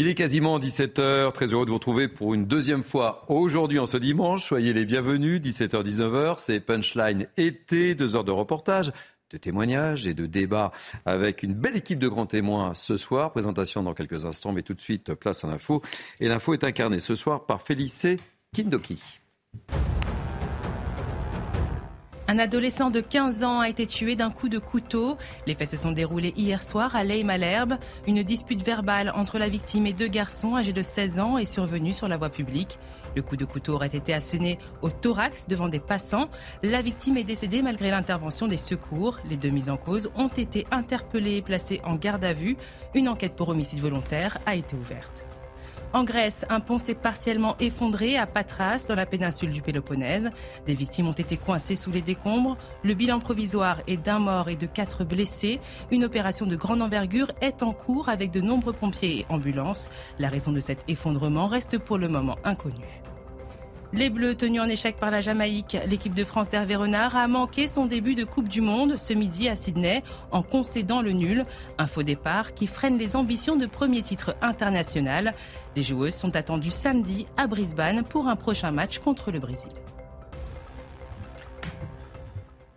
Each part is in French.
Il est quasiment 17h, très heureux de vous retrouver pour une deuxième fois aujourd'hui en ce dimanche. Soyez les bienvenus, 17h-19h, c'est Punchline été, deux heures de reportage, de témoignages et de débats avec une belle équipe de grands témoins ce soir. Présentation dans quelques instants, mais tout de suite, place à l'info. Et l'info est incarnée ce soir par Félicé Kindoki. Un adolescent de 15 ans a été tué d'un coup de couteau. Les faits se sont déroulés hier soir à Leim-Malherbe. Une dispute verbale entre la victime et deux garçons âgés de 16 ans est survenue sur la voie publique. Le coup de couteau aurait été asséné au thorax devant des passants. La victime est décédée malgré l'intervention des secours. Les deux mises en cause ont été interpellés et placés en garde à vue. Une enquête pour homicide volontaire a été ouverte. En Grèce, un pont s'est partiellement effondré à Patras, dans la péninsule du Péloponnèse. Des victimes ont été coincées sous les décombres. Le bilan provisoire est d'un mort et de quatre blessés. Une opération de grande envergure est en cours avec de nombreux pompiers et ambulances. La raison de cet effondrement reste pour le moment inconnue. Les Bleus tenus en échec par la Jamaïque, l'équipe de France d'Hervé Renard a manqué son début de Coupe du Monde ce midi à Sydney en concédant le nul, un faux départ qui freine les ambitions de premier titre international. Les joueuses sont attendues samedi à Brisbane pour un prochain match contre le Brésil.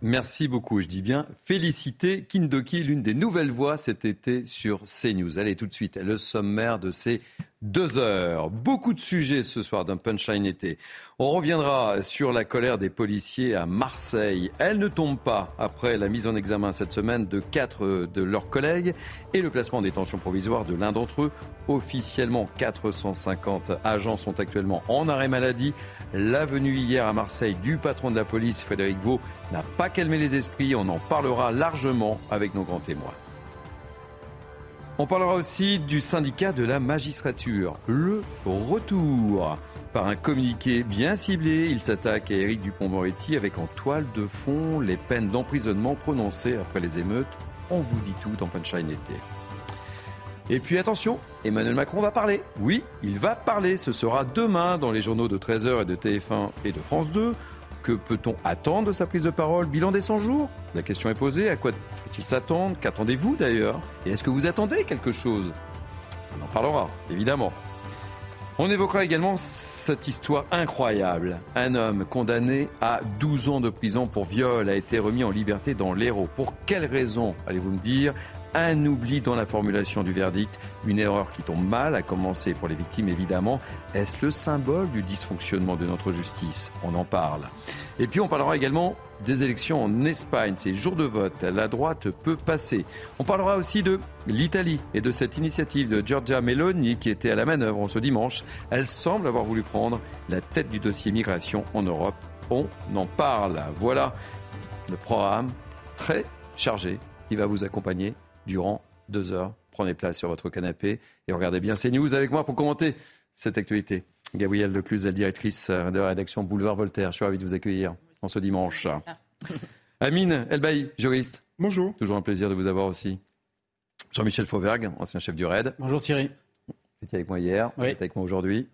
Merci beaucoup, je dis bien félicité Kindoki, l'une des nouvelles voix cet été sur CNews. Allez tout de suite, le sommaire de ces deux heures. Beaucoup de sujets ce soir d'un punchline été. On reviendra sur la colère des policiers à Marseille. Elle ne tombe pas après la mise en examen cette semaine de quatre de leurs collègues et le placement en détention provisoire de l'un d'entre eux. Officiellement, 450 agents sont actuellement en arrêt maladie. La venue hier à Marseille du patron de la police, Frédéric Vaux, n'a pas calmé les esprits. On en parlera largement avec nos grands témoins. On parlera aussi du syndicat de la magistrature. Le retour. Par un communiqué bien ciblé, il s'attaque à Éric Dupont-Moretti avec en toile de fond les peines d'emprisonnement prononcées après les émeutes. On vous dit tout dans Punchline été. Et puis attention, Emmanuel Macron va parler. Oui, il va parler. Ce sera demain dans les journaux de 13h et de TF1 et de France 2. Que peut-on attendre de sa prise de parole? Bilan des 100 jours? La question est posée. À quoi faut-il s'attendre? Qu'attendez-vous d'ailleurs? Et est-ce que vous attendez quelque chose? On en parlera, évidemment. On évoquera également cette histoire incroyable. Un homme condamné à 12 ans de prison pour viol a été remis en liberté dans l'Hérault. Pour quelle raison, allez-vous me dire? Un oubli dans la formulation du verdict, une erreur qui tombe mal, à commencer pour les victimes évidemment. Est-ce le symbole du dysfonctionnement de notre justice? On en parle. Et puis on parlera également des élections en Espagne, ces jours de vote, la droite peut passer. On parlera aussi de l'Italie et de cette initiative de Giorgia Meloni qui était à la manœuvre ce dimanche. Elle semble avoir voulu prendre la tête du dossier migration en Europe. On en parle. Voilà le programme très chargé qui va vous accompagner durant deux heures. Prenez place sur votre canapé et regardez bien ces news avec moi pour commenter cette actualité. Gabrielle Lecluse, la directrice de la rédaction Boulevard Voltaire. Je suis ravi de vous accueillir en ce dimanche. Amine Elbaï, juriste. Bonjour. Toujours un plaisir de vous avoir aussi. Jean-Michel Fauvergue, ancien chef du RAID. Bonjour Thierry. Vous étiez avec moi hier, vous êtes avec moi aujourd'hui.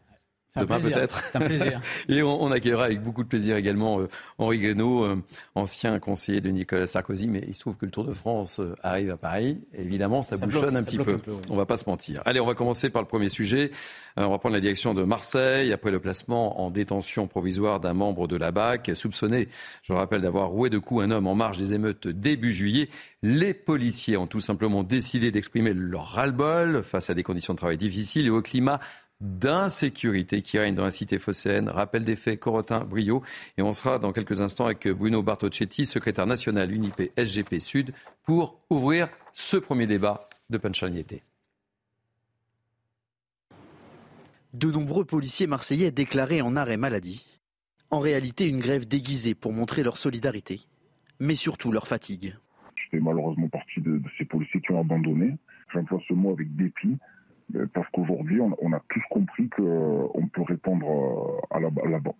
C'est un peut-être. C'est un plaisir. Et on, accueillera avec beaucoup de plaisir également euh, Henri Guénaud, euh, ancien conseiller de Nicolas Sarkozy. Mais il se trouve que le Tour de France euh, arrive à Paris. évidemment, ça, bouchonne un petit peu. On ne On va pas se mentir. Allez, on va commencer par le premier sujet. on va prendre la direction de Marseille après le placement en détention provisoire d'un membre de la BAC, soupçonné, je le rappelle, d'avoir roué de coups un homme en marge des émeutes début juillet. Les policiers ont tout simplement décidé d'exprimer leur ras-le-bol face à des conditions de travail difficiles et au climat d'insécurité qui règne dans la cité phocéenne. Rappel des faits, Corotin, Brio. Et on sera dans quelques instants avec Bruno Bartocchetti, secrétaire national UNIP SGP Sud, pour ouvrir ce premier débat de Punchaniété. De nombreux policiers marseillais déclarés en arrêt maladie. En réalité, une grève déguisée pour montrer leur solidarité, mais surtout leur fatigue. Je fais malheureusement partie de, de ces policiers qui ont abandonné. J'emploie ce mot avec dépit parce qu'aujourd'hui, on, a tous compris qu'on euh, peut répondre euh, à la,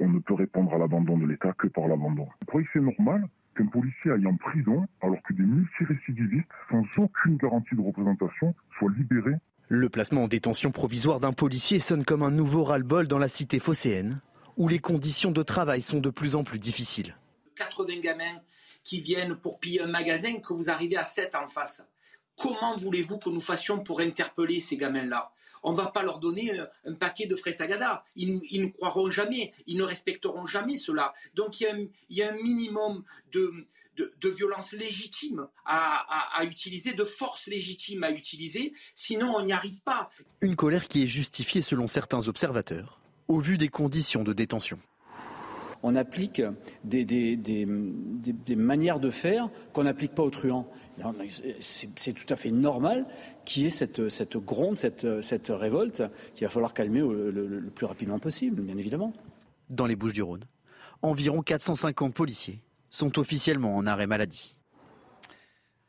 on ne peut répondre à l'abandon de l'État que par l'abandon. Vous croyez que c'est normal qu'un policier aille en prison alors que des multirécidivistes, sans aucune garantie de représentation, soient libérés Le placement en détention provisoire d'un policier sonne comme un nouveau ras-le-bol dans la cité phocéenne, où les conditions de travail sont de plus en plus difficiles. 80 gamins qui viennent pour piller un magasin que vous arrivez à 7 en face comment voulez-vous que nous fassions pour interpeller ces gamins-là? On ne va pas leur donner un, paquet de frestagada. Ils, ils, ne croiront jamais, ils ne respecteront jamais cela. Donc il y a un, minimum de, violence légitime à, utiliser, de force légitime à utiliser, sinon on n'y arrive pas. Une colère qui est justifiée selon certains observateurs, au vu des conditions de détention on applique des, manières de faire qu'on n'applique pas aux truands. C'est tout à fait normal qu'il y ait cette, gronde, cette, révolte qu'il va falloir calmer le, plus rapidement possible, bien évidemment. Dans les Bouches du Rhône, environ 450 policiers sont officiellement en arrêt maladie.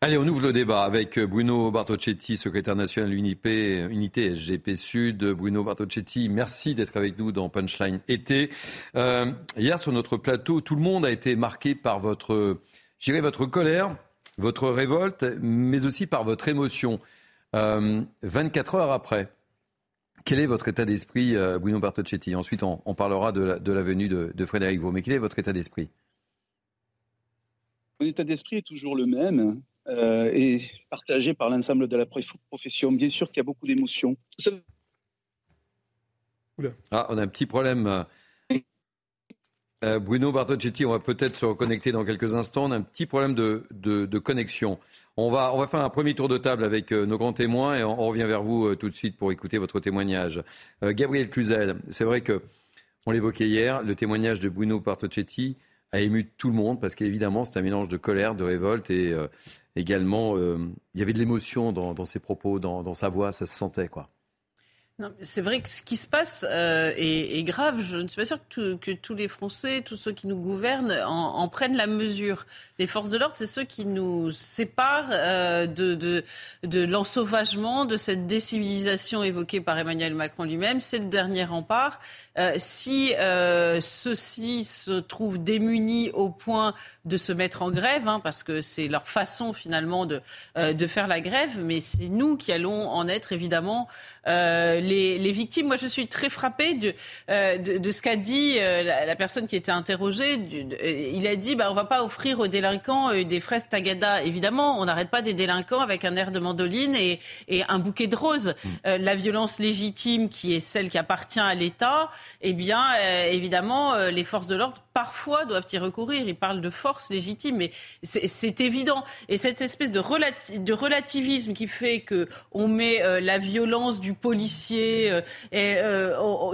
Allez, on ouvre le débat avec Bruno Bartocchetti, secrétaire national unité, unité SGP Sud. Bruno Bartocchetti, merci d'être avec nous dans Punchline été. Euh, hier, sur notre plateau, tout le monde a été marqué par votre, votre colère, votre révolte, mais aussi par votre émotion. 24 euh, heures après, quel est votre état d'esprit, euh, Bruno Bartocchetti? Ensuite, on, parlera de la, venue de, de Frédéric Vaux. Mais quel est votre état d'esprit? Mon état d'esprit est toujours le même euh, et partagé par l'ensemble de la profession. Bien sûr qu'il y a beaucoup d'émotions. Ah, on a un petit problème. Euh, Bruno Bartocchetti, on va peut-être se reconnecter dans quelques instants. On a un petit problème de, de, connexion. On va, on va faire un premier tour de table avec euh, nos grands témoins et on, revient vers vous euh, tout de suite pour écouter votre témoignage. Gabriel Cluzel, c'est vrai que on l'évoquait hier, le témoignage de Bruno Bartocchetti a ému tout le monde parce qu'évidemment c'est un mélange de colère, de révolte et également, euh, il y avait de l'émotion dans, ses propos, dans, sa voix, ça se sentait, quoi. C'est vrai que ce qui se passe euh, est, grave. Je ne suis pas sûre que, tous les Français, tous ceux qui nous gouvernent, en, prennent la mesure. Les forces de l'ordre, c'est ceux qui nous séparent euh, de, de, l'ensauvagement, de cette décivilisation évoquée par Emmanuel Macron lui-même. C'est le dernier rempart. Euh, si ceux-ci se trouvent démunis au point de se mettre en grève, hein, parce que c'est leur façon finalement de, de faire la grève, mais c'est nous qui allons en être évidemment les, les, victimes. Moi, je suis très frappée de, de, de ce qu'a dit la, la, personne qui était interrogée. il a dit, bah, on va pas offrir aux délinquants des fraises tagada. Évidemment, on n'arrête pas des délinquants avec un air de mandoline et, et un bouquet de roses. Mmh. la violence légitime, qui est celle qui appartient à l'État, eh bien, euh, évidemment, euh, les forces de l'ordre, parfois, doivent y recourir. Ils parlent de force légitime, mais c'est évident. Et cette espèce de, de, relativisme qui fait qu'on met euh, la violence du policier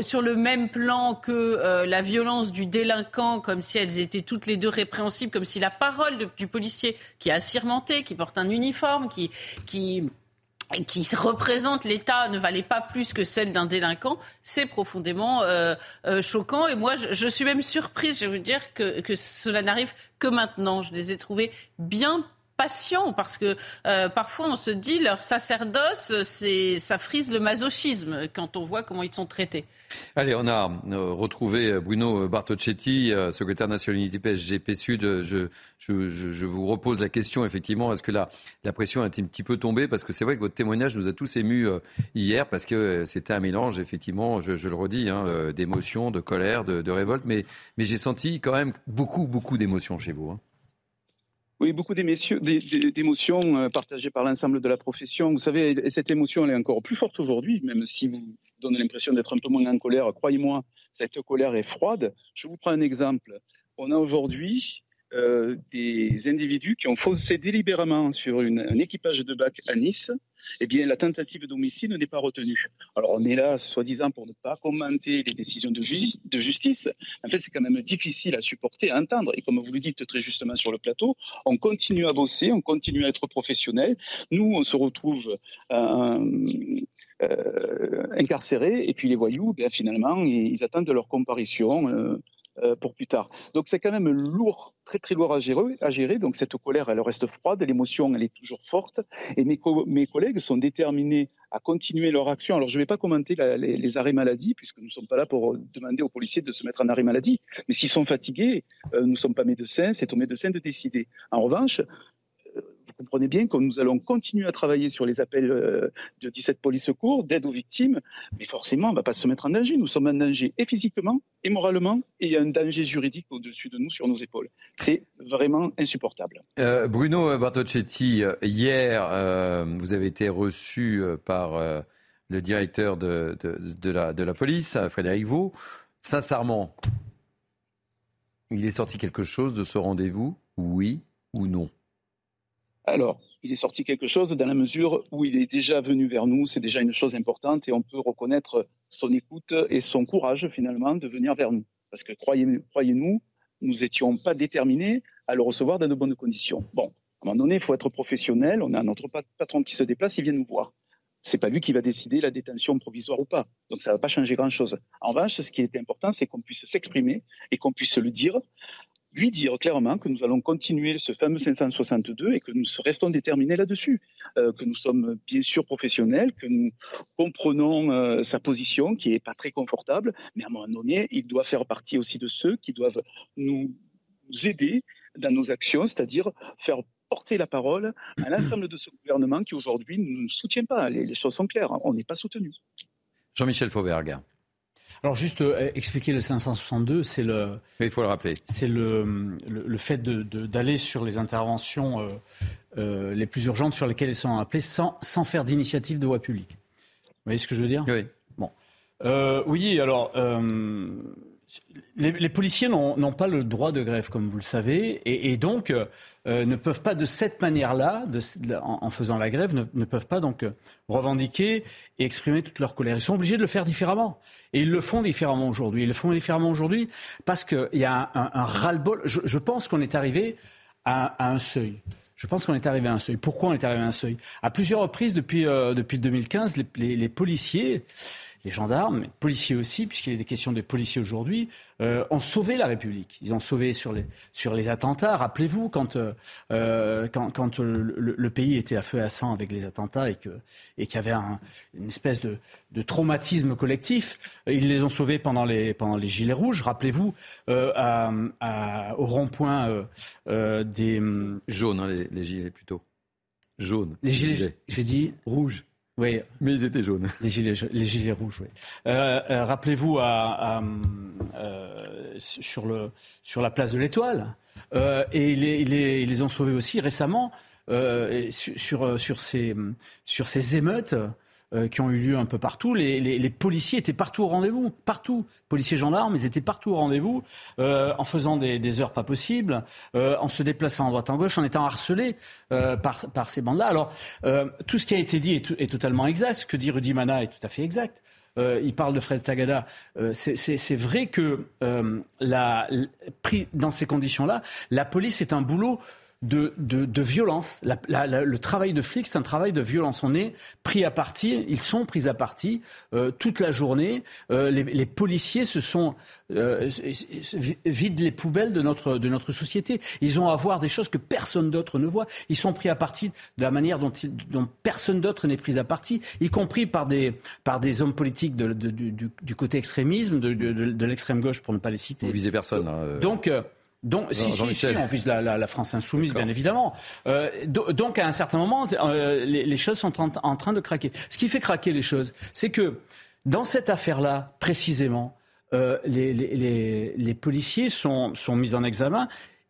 sur le même plan que la violence du délinquant, comme si elles étaient toutes les deux répréhensibles, comme si la parole du policier qui est assirmenté, qui porte un uniforme, qui... qui qui représente l'État ne valait pas plus que celle d'un délinquant, c'est profondément euh, euh, choquant. Et moi, je, suis même surprise, je veux dire, que, que cela n'arrive que maintenant. Je les ai trouvés bien patients parce que euh, parfois on se dit leur sacerdoce, ça frise le masochisme quand on voit comment ils sont traités. Allez, on a euh, retrouvé Bruno Bartocchetti, euh, secrétaire national unité PSG Sud. Je, vous repose la question, effectivement, est-ce que la, pression a été un petit peu tombée? Parce que c'est vrai que votre témoignage nous a tous émus hier, parce que c'était un mélange, effectivement, je, le redis, hein, d'émotions, de colère, de, révolte, mais, mais j'ai senti quand même beaucoup, beaucoup d'émotions chez vous. Hein. Oui, beaucoup d'émotions euh, partagées par l'ensemble de la profession. Vous savez, et cette émotion, elle est encore plus forte aujourd'hui, même si vous donnez l'impression d'être un peu moins en colère. Croyez-moi, cette colère est froide. Je vous prends un exemple. On a aujourd'hui euh, des individus qui ont faussé délibérément sur un équipage de bac à Nice, eh bien, la tentative d'homicide n'est pas retenue. Alors, on est là, soi-disant, pour ne pas commenter les décisions de, justice. En fait, c'est quand même difficile à supporter, à entendre. Et comme vous le dites très justement sur le plateau, on continue à bosser, on continue à être professionnel. Nous, on se retrouve euh, euh, incarcérés, et puis les voyous, bien, finalement, ils attendent leur comparution pour plus tard. Donc c'est quand même lourd, très très lourd à gérer. Donc cette colère, elle reste froide, l'émotion, elle est toujours forte. Et mes, collègues sont déterminés à continuer leur action. Alors je ne vais pas commenter les, arrêts maladie, puisque nous ne sommes pas là pour demander aux policiers de se mettre en arrêt maladie. Mais s'ils sont fatigués, euh, nous ne sommes pas médecins, c'est aux médecins de décider. En revanche, comprenez bien que nous allons continuer à travailler sur les appels euh, de 17 police secours, d'aide aux victimes, mais forcément, on ne va pas se mettre en danger. Nous sommes en danger et physiquement et moralement, et il y a un danger juridique au-dessus de nous, sur nos épaules. C'est vraiment insupportable. Euh, Bruno Bartocchetti, hier, vous avez été reçu par le directeur de, de, la, de la police, Frédéric Vaux. Sincèrement, il est sorti quelque chose de ce rendez-vous, oui ou non? Alors, il est sorti quelque chose dans la mesure où il est déjà venu vers nous, c'est déjà une chose importante et on peut reconnaître son écoute et son courage finalement de venir vers nous. Parce que croyez-nous, nous n'étions pas déterminés à le recevoir dans de bonnes conditions. Bon, à un moment donné, il faut être professionnel, on a notre patron qui se déplace, il vient nous voir c'est pas lui qui va décider la détention provisoire ou pas. Donc ça va pas changer grand-chose. En revanche, ce qui est important, c'est qu'on puisse s'exprimer et qu'on puisse le dire, lui dire clairement que nous allons continuer ce fameux 562 et que nous restons déterminés là-dessus, euh, que nous sommes bien sûr professionnels, que nous comprenons euh, sa position qui est pas très confortable, mais à un moment donné, il doit faire partie aussi de ceux qui doivent nous aider dans nos actions, c'est-à-dire faire porter la parole à l'ensemble de ce gouvernement qui aujourd'hui ne nous soutient pas. Les, choses sont claires, on n'est pas soutenu. Jean-Michel Fauvergue. Alors juste euh, expliquer le 562, c'est le. il faut le rappeler. C'est le, le, fait d'aller sur les interventions euh, euh, les plus urgentes sur lesquelles ils sont appelés sans, sans faire d'initiative de voie publique. Vous voyez ce que je veux dire? Oui. Bon. oui, alors les, policiers n'ont pas le droit de grève, comme vous le savez, et, donc euh, ne peuvent pas de cette manière-là, en, faisant la grève, ne, peuvent pas donc euh, revendiquer et exprimer toute leur colère. Ils sont obligés de le faire différemment, et ils le font différemment aujourd'hui. Ils le font différemment aujourd'hui parce qu'il y a un, ras-le-bol. Je, pense qu'on est arrivé à, un seuil. Je pense qu'on est arrivé à un seuil. Pourquoi on est arrivé à un seuil? À plusieurs reprises depuis, euh, depuis 2015, les policiers les gendarmes, les policiers aussi, puisqu'il est des questions des policiers aujourd'hui, euh, ont sauvé la République. Ils ont sauvé sur les, sur les attentats. Rappelez-vous, quand, euh, euh quand, quand le, pays était à feu et à sang avec les attentats et qu'il et y avait un, une espèce de, de, traumatisme collectif, ils les ont sauvés pendant les, pendant les Gilets rouges. Rappelez-vous, euh, à, au rond-point des... Jaunes, hein, les, les, gilets plutôt. Jaunes. Les gilets, j'ai dit... Rouges. Oui. Mais ils étaient jaunes. Les gilets, les gilets rouges, oui. Euh, euh, rappelez-vous à, euh, sur, le, sur la place de l'Étoile. et ils les, les, les, ont sauvés aussi récemment sur, sur, ces, sur ces émeutes euh, qui ont eu lieu un peu partout. Les, policiers étaient partout au rendez-vous, partout. Policiers, gendarmes, ils étaient partout au rendez-vous, euh, en faisant des, heures pas possibles, euh, en se déplaçant à droite en gauche, en étant harcelés par, par ces bandes-là. Alors, tout ce qui a été dit est, totalement exact. Ce que dit Rudy Mana est tout à fait exact. il parle de Fred Tagada. c'est vrai que la, pris dans ces conditions-là, la police est un boulot de, de, violence. le travail de flic, c'est un travail de violence. On est pris à partie, ils sont pris à partie euh, toute la journée. Euh, les, policiers se sont euh, vident les poubelles de notre, de notre société. Ils ont à voir des choses que personne d'autre ne voit. Ils sont pris à partie de la manière dont, dont personne d'autre n'est pris à partie, y compris par des, par des hommes politiques de, du, côté extrémisme, de, l'extrême gauche, pour ne pas les citer. Vous visez personne. Hein, Donc donc, si, si, si, on vise la, la, la France insoumise, bien évidemment. Euh, donc, à un certain moment, euh, les, les, choses sont en, train de craquer. Ce qui fait craquer les choses, c'est que dans cette affaire-là, précisément, euh, les, les, les, policiers sont, sont mis en examen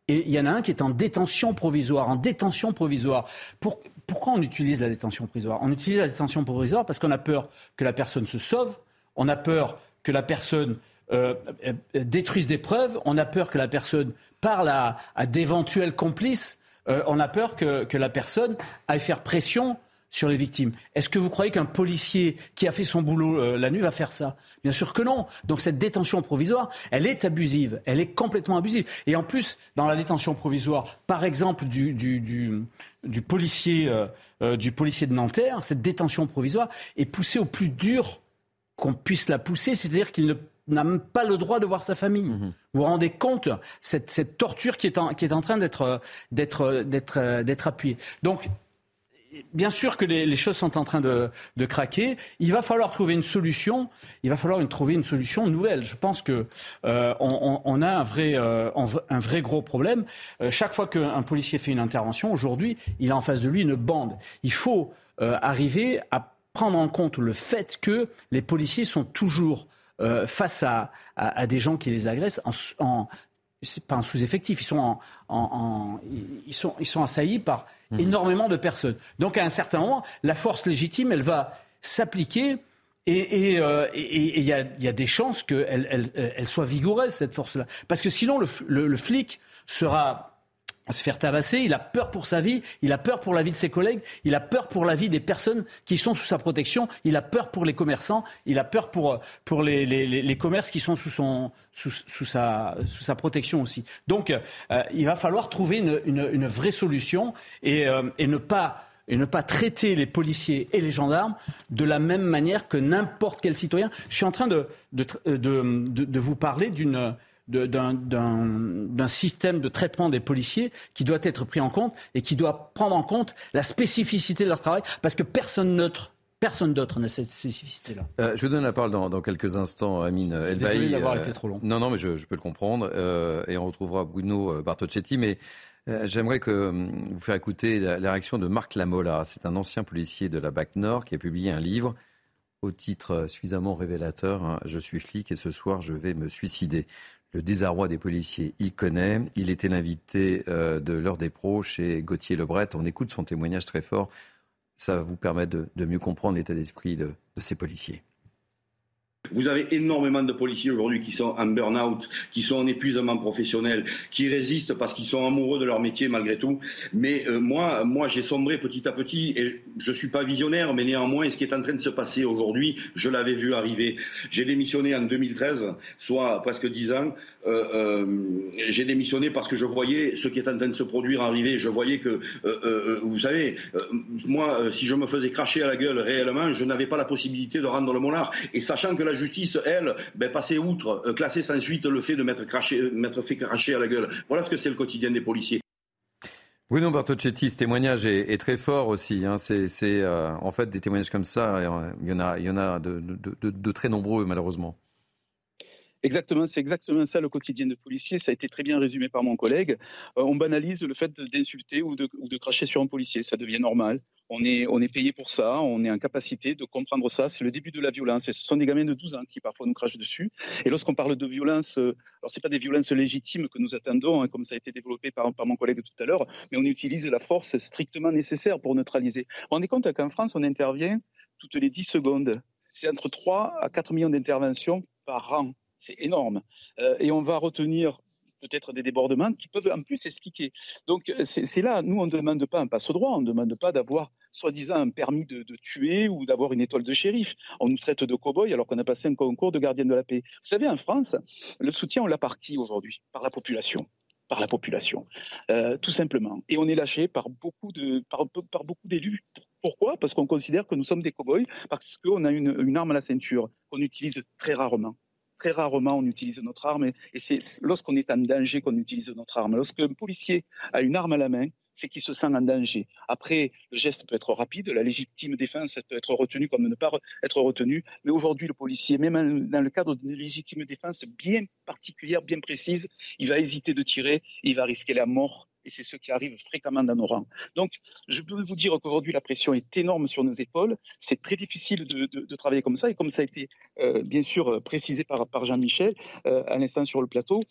et il y en a un qui est en détention provisoire. En détention provisoire. Pour, pourquoi on utilise la détention provisoire? On utilise la détention provisoire parce qu'on a peur que la personne se sauve, on a peur que la personne euh, euh, détruisent des preuves, on a peur que la personne parle à, d'éventuels complices, euh, on a peur que, la personne aille faire pression sur les victimes. Est-ce que vous croyez qu'un policier qui a fait son boulot la nuit va faire ça? Bien sûr que non. Donc cette détention provisoire, elle est abusive, elle est complètement abusive. Et en plus, dans la détention provisoire, par exemple du, du, policier, du policier de Nanterre, cette détention provisoire est poussée au plus dur qu'on puisse la pousser, c'est-à-dire qu'il ne n'a même pas le droit de voir sa famille. Mhm. Vous vous rendez compte cette, cette torture qui est en, qui est en train d'être d'être d'être d'être appuyée. Donc bien sûr que les, choses sont en train de, craquer. Il va falloir trouver une solution. Il va falloir trouver une solution nouvelle. Je pense que euh, on, a un vrai, euh, un vrai gros problème. Euh, chaque fois qu'un policier fait une intervention, aujourd'hui, il a en face de lui une bande. Il faut arriver à prendre en compte le fait que les policiers sont toujours face à, des gens qui les agressent en, en c'est pas un sous-effectif, ils sont en, ils sont ils sont assaillis par Mhm. énormément de personnes. Donc à un certain moment, la force légitime, elle va s'appliquer. Et il euh, y, a, des chances qu'elle elle, soit vigoureuse, cette force-là. Parce que sinon, le flic sera se faire tabasser, il a peur pour sa vie, il a peur pour la vie de ses collègues, il a peur pour la vie des personnes qui sont sous sa protection, il a peur pour les commerçants, il a peur pour, pour les, les, les commerces qui sont sous, son, sous, sous, sa, sous sa protection aussi. Donc euh, il va falloir trouver une, une, une vraie solution et, euh, et, ne pas, et ne pas traiter les policiers et les gendarmes de la même manière que n'importe quel citoyen. Je suis en train de, de, de, de vous parler d'une d'un système de traitement des policiers qui doit être pris en compte et qui doit prendre en compte la spécificité de leur travail, parce que personne neutre Personne d'autre n'a cette spécificité-là. Euh, je vous donne la parole dans, quelques instants, Amine Elbaï. Désolé d'avoir euh, été trop long. Non, non, mais je, peux le comprendre. Euh, et on retrouvera Bruno Bartocchetti. Mais j'aimerais que vous faire écouter la, réaction de Marc Lamola. C'est un ancien policier de la BAC Nord qui a publié un livre au titre suffisamment révélateur hein, Je suis flic et ce soir je vais me suicider le désarroi des policiers. Il connaît. Il était l'invité euh, de l'heure des pros chez Gauthier Lebret. On écoute son témoignage très fort. Ça vous permettre de, mieux comprendre l'état d'esprit de ces policiers. Vous avez énormément de policiers aujourd'hui qui sont en burn-out, qui sont en épuisement professionnel, qui résistent parce qu'ils sont amoureux de leur métier malgré tout. Mais euh, moi, moi j'ai sombré petit à petit et je ne suis pas visionnaire, mais néanmoins, ce qui est en train de se passer aujourd'hui, je l'avais vu arriver. J'ai démissionné en 2013, soit presque dix ans. Euh, euh, j'ai démissionné parce que je voyais ce qui est en train de se produire arriver. Je voyais que, vous savez, moi, si je me faisais cracher à la gueule réellement, je n'avais pas la possibilité de rendre le monard. Et sachant que la justice, elle, ben, passait outre, euh, classer sans suite le fait de m'être fait cracher à la gueule. Voilà ce que c'est le quotidien des policiers. Bruno Bartocchetti, ce témoignage est, très fort aussi. Hein. C'est euh, en fait des témoignages comme ça, euh, il y en a, il y en a de, très nombreux malheureusement. Exactement, c'est exactement ça le quotidien de policier. Ça a été très bien résumé par mon collègue. on banalise le fait d'insulter ou de, cracher sur un policier. Ça devient normal. On est, payé pour ça, on est en capacité de comprendre ça. C'est le début de la violence. Et ce sont des gamins de 12 ans qui parfois nous crachent dessus. Et lorsqu'on parle de violence, euh, alors c'est pas des violences légitimes que nous attendons, hein, comme ça a été développé par, par mon collègue tout à l'heure, mais on utilise la force strictement nécessaire pour neutraliser. Vous vous rendez compte qu'en France, on intervient toutes les 10 secondes. C'est entre 3 à 4 millions d'interventions par an. C'est énorme. Euh, et on va retenir peut-être des débordements qui peuvent en plus expliquer. Donc c'est là, nous on ne demande pas un passe-droit, on ne demande pas d'avoir soi-disant un permis de, tuer ou d'avoir une étoile de shérif. On nous traite de cow-boy alors qu'on a passé un concours de gardien de la paix. Vous savez, en France, le soutien, on l'a par aujourd'hui? Par la population par la population, euh, tout simplement. Et on est lâché par beaucoup de, par, beaucoup d'élus. Pourquoi? Parce qu'on considère que nous sommes des cow-boys, parce qu'on a une arme à la ceinture qu'on utilise très rarement très rarement on utilise notre arme et c'est lorsqu'on est en danger qu'on utilise notre arme. Lorsqu'un policier a une arme à la main, c'est qu'il se sent en danger. Après, le geste peut être rapide, la légitime défense peut être retenue comme ne pas être retenue, mais aujourd'hui, le policier, même dans le cadre d'une légitime défense bien particulière, bien précise, il va hésiter de tirer, il va risquer la mort et c'est ce qui arrive fréquemment dans nos rangs. Donc, je peux vous dire qu'aujourd'hui, la pression est énorme sur nos épaules. C'est très difficile de, travailler comme ça, et comme ça a été euh, bien sûr précisé par, Jean-Michel euh, à l'instant sur le plateau,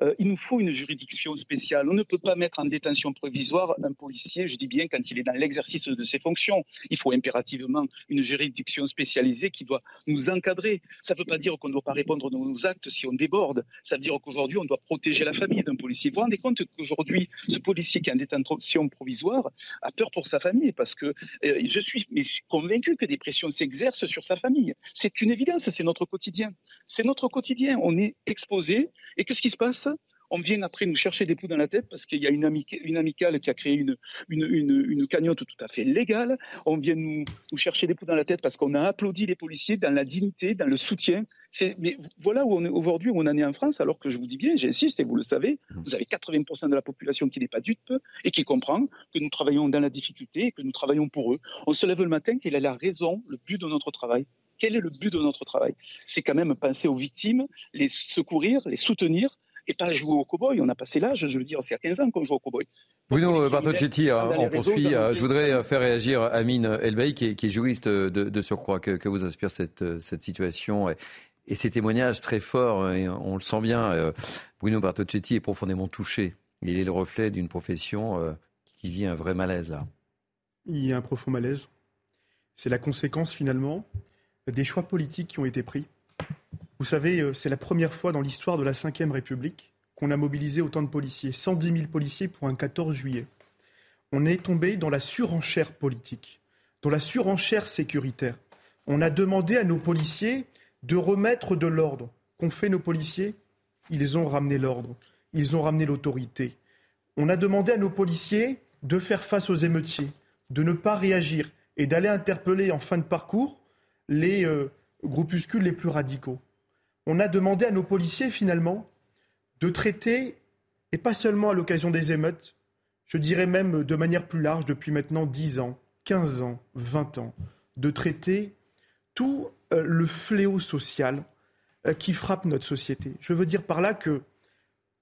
euh, il nous faut une juridiction spéciale. On ne peut pas mettre en détention provisoire un policier, je dis bien, quand il est dans l'exercice de ses fonctions. Il faut impérativement une juridiction spécialisée qui doit nous encadrer. Ça ne veut pas dire qu'on ne doit pas répondre à nos actes si on déborde. Ça veut dire qu'aujourd'hui, on doit protéger la famille d'un policier. Vous vous rendez compte qu'aujourd'hui, ce policier qui est en détention provisoire a peur pour sa famille parce que euh, je suis convaincu que des pressions s'exercent sur sa famille. C'est une évidence, c'est notre quotidien. C'est notre quotidien. On est exposé. Et qu'est-ce qui se passe? On vient après nous chercher des poux dans la tête parce qu'il y a une, amicale qui a créé une, une, cagnotte tout à fait légale. On vient nous, nous chercher des poux dans la tête parce qu'on a applaudi les policiers dans la dignité, dans le soutien. Mais voilà où on est aujourd'hui, où on en est en France, alors que je vous dis bien, j'insiste et vous le savez, mmh. vous avez 80% de la population qui n'est pas dupe et qui comprend que nous travaillons dans la difficulté et que nous travaillons pour eux. On se lève le matin, quelle est la raison, le but de notre travail? Quel est le but de notre travail? C'est quand même penser aux victimes, les secourir, les soutenir, et pas jouer au cow-boy. On a passé l'âge, je veux dire, c'est à 15 ans qu'on joue au cow-boy. Bruno Bartocchetti, hein, on poursuit. Euh, je voudrais euh, faire réagir Amine Elbey, qui est, juriste de, surcroît. Que, vous inspire cette, euh, cette situation et, ces témoignages très forts, et on le sent bien. Bruno Bartocchetti est profondément touché. Il est le reflet d'une profession qui vit un vrai malaise là. Il y a un profond malaise. C'est la conséquence finalement des choix politiques qui ont été pris. Vous savez, euh, c'est la première fois dans l'histoire de la Ve République qu'on a mobilisé autant de policiers, 110 000 policiers pour un 14 juillet. On est tombé dans la surenchère politique, dans la surenchère sécuritaire. On a demandé à nos policiers de remettre de l'ordre. Qu'ont fait nos policiers? Ils ont ramené l'ordre, ils ont ramené l'autorité. On a demandé à nos policiers de faire face aux émeutiers, de ne pas réagir et d'aller interpeller en fin de parcours les euh, groupuscules les plus radicaux. On a demandé à nos policiers, finalement, de traiter, et pas seulement à l'occasion des émeutes, je dirais même de manière plus large, depuis maintenant 10 ans, 15 ans, 20 ans, de traiter tout euh, le fléau social euh, qui frappe notre société. Je veux dire par là que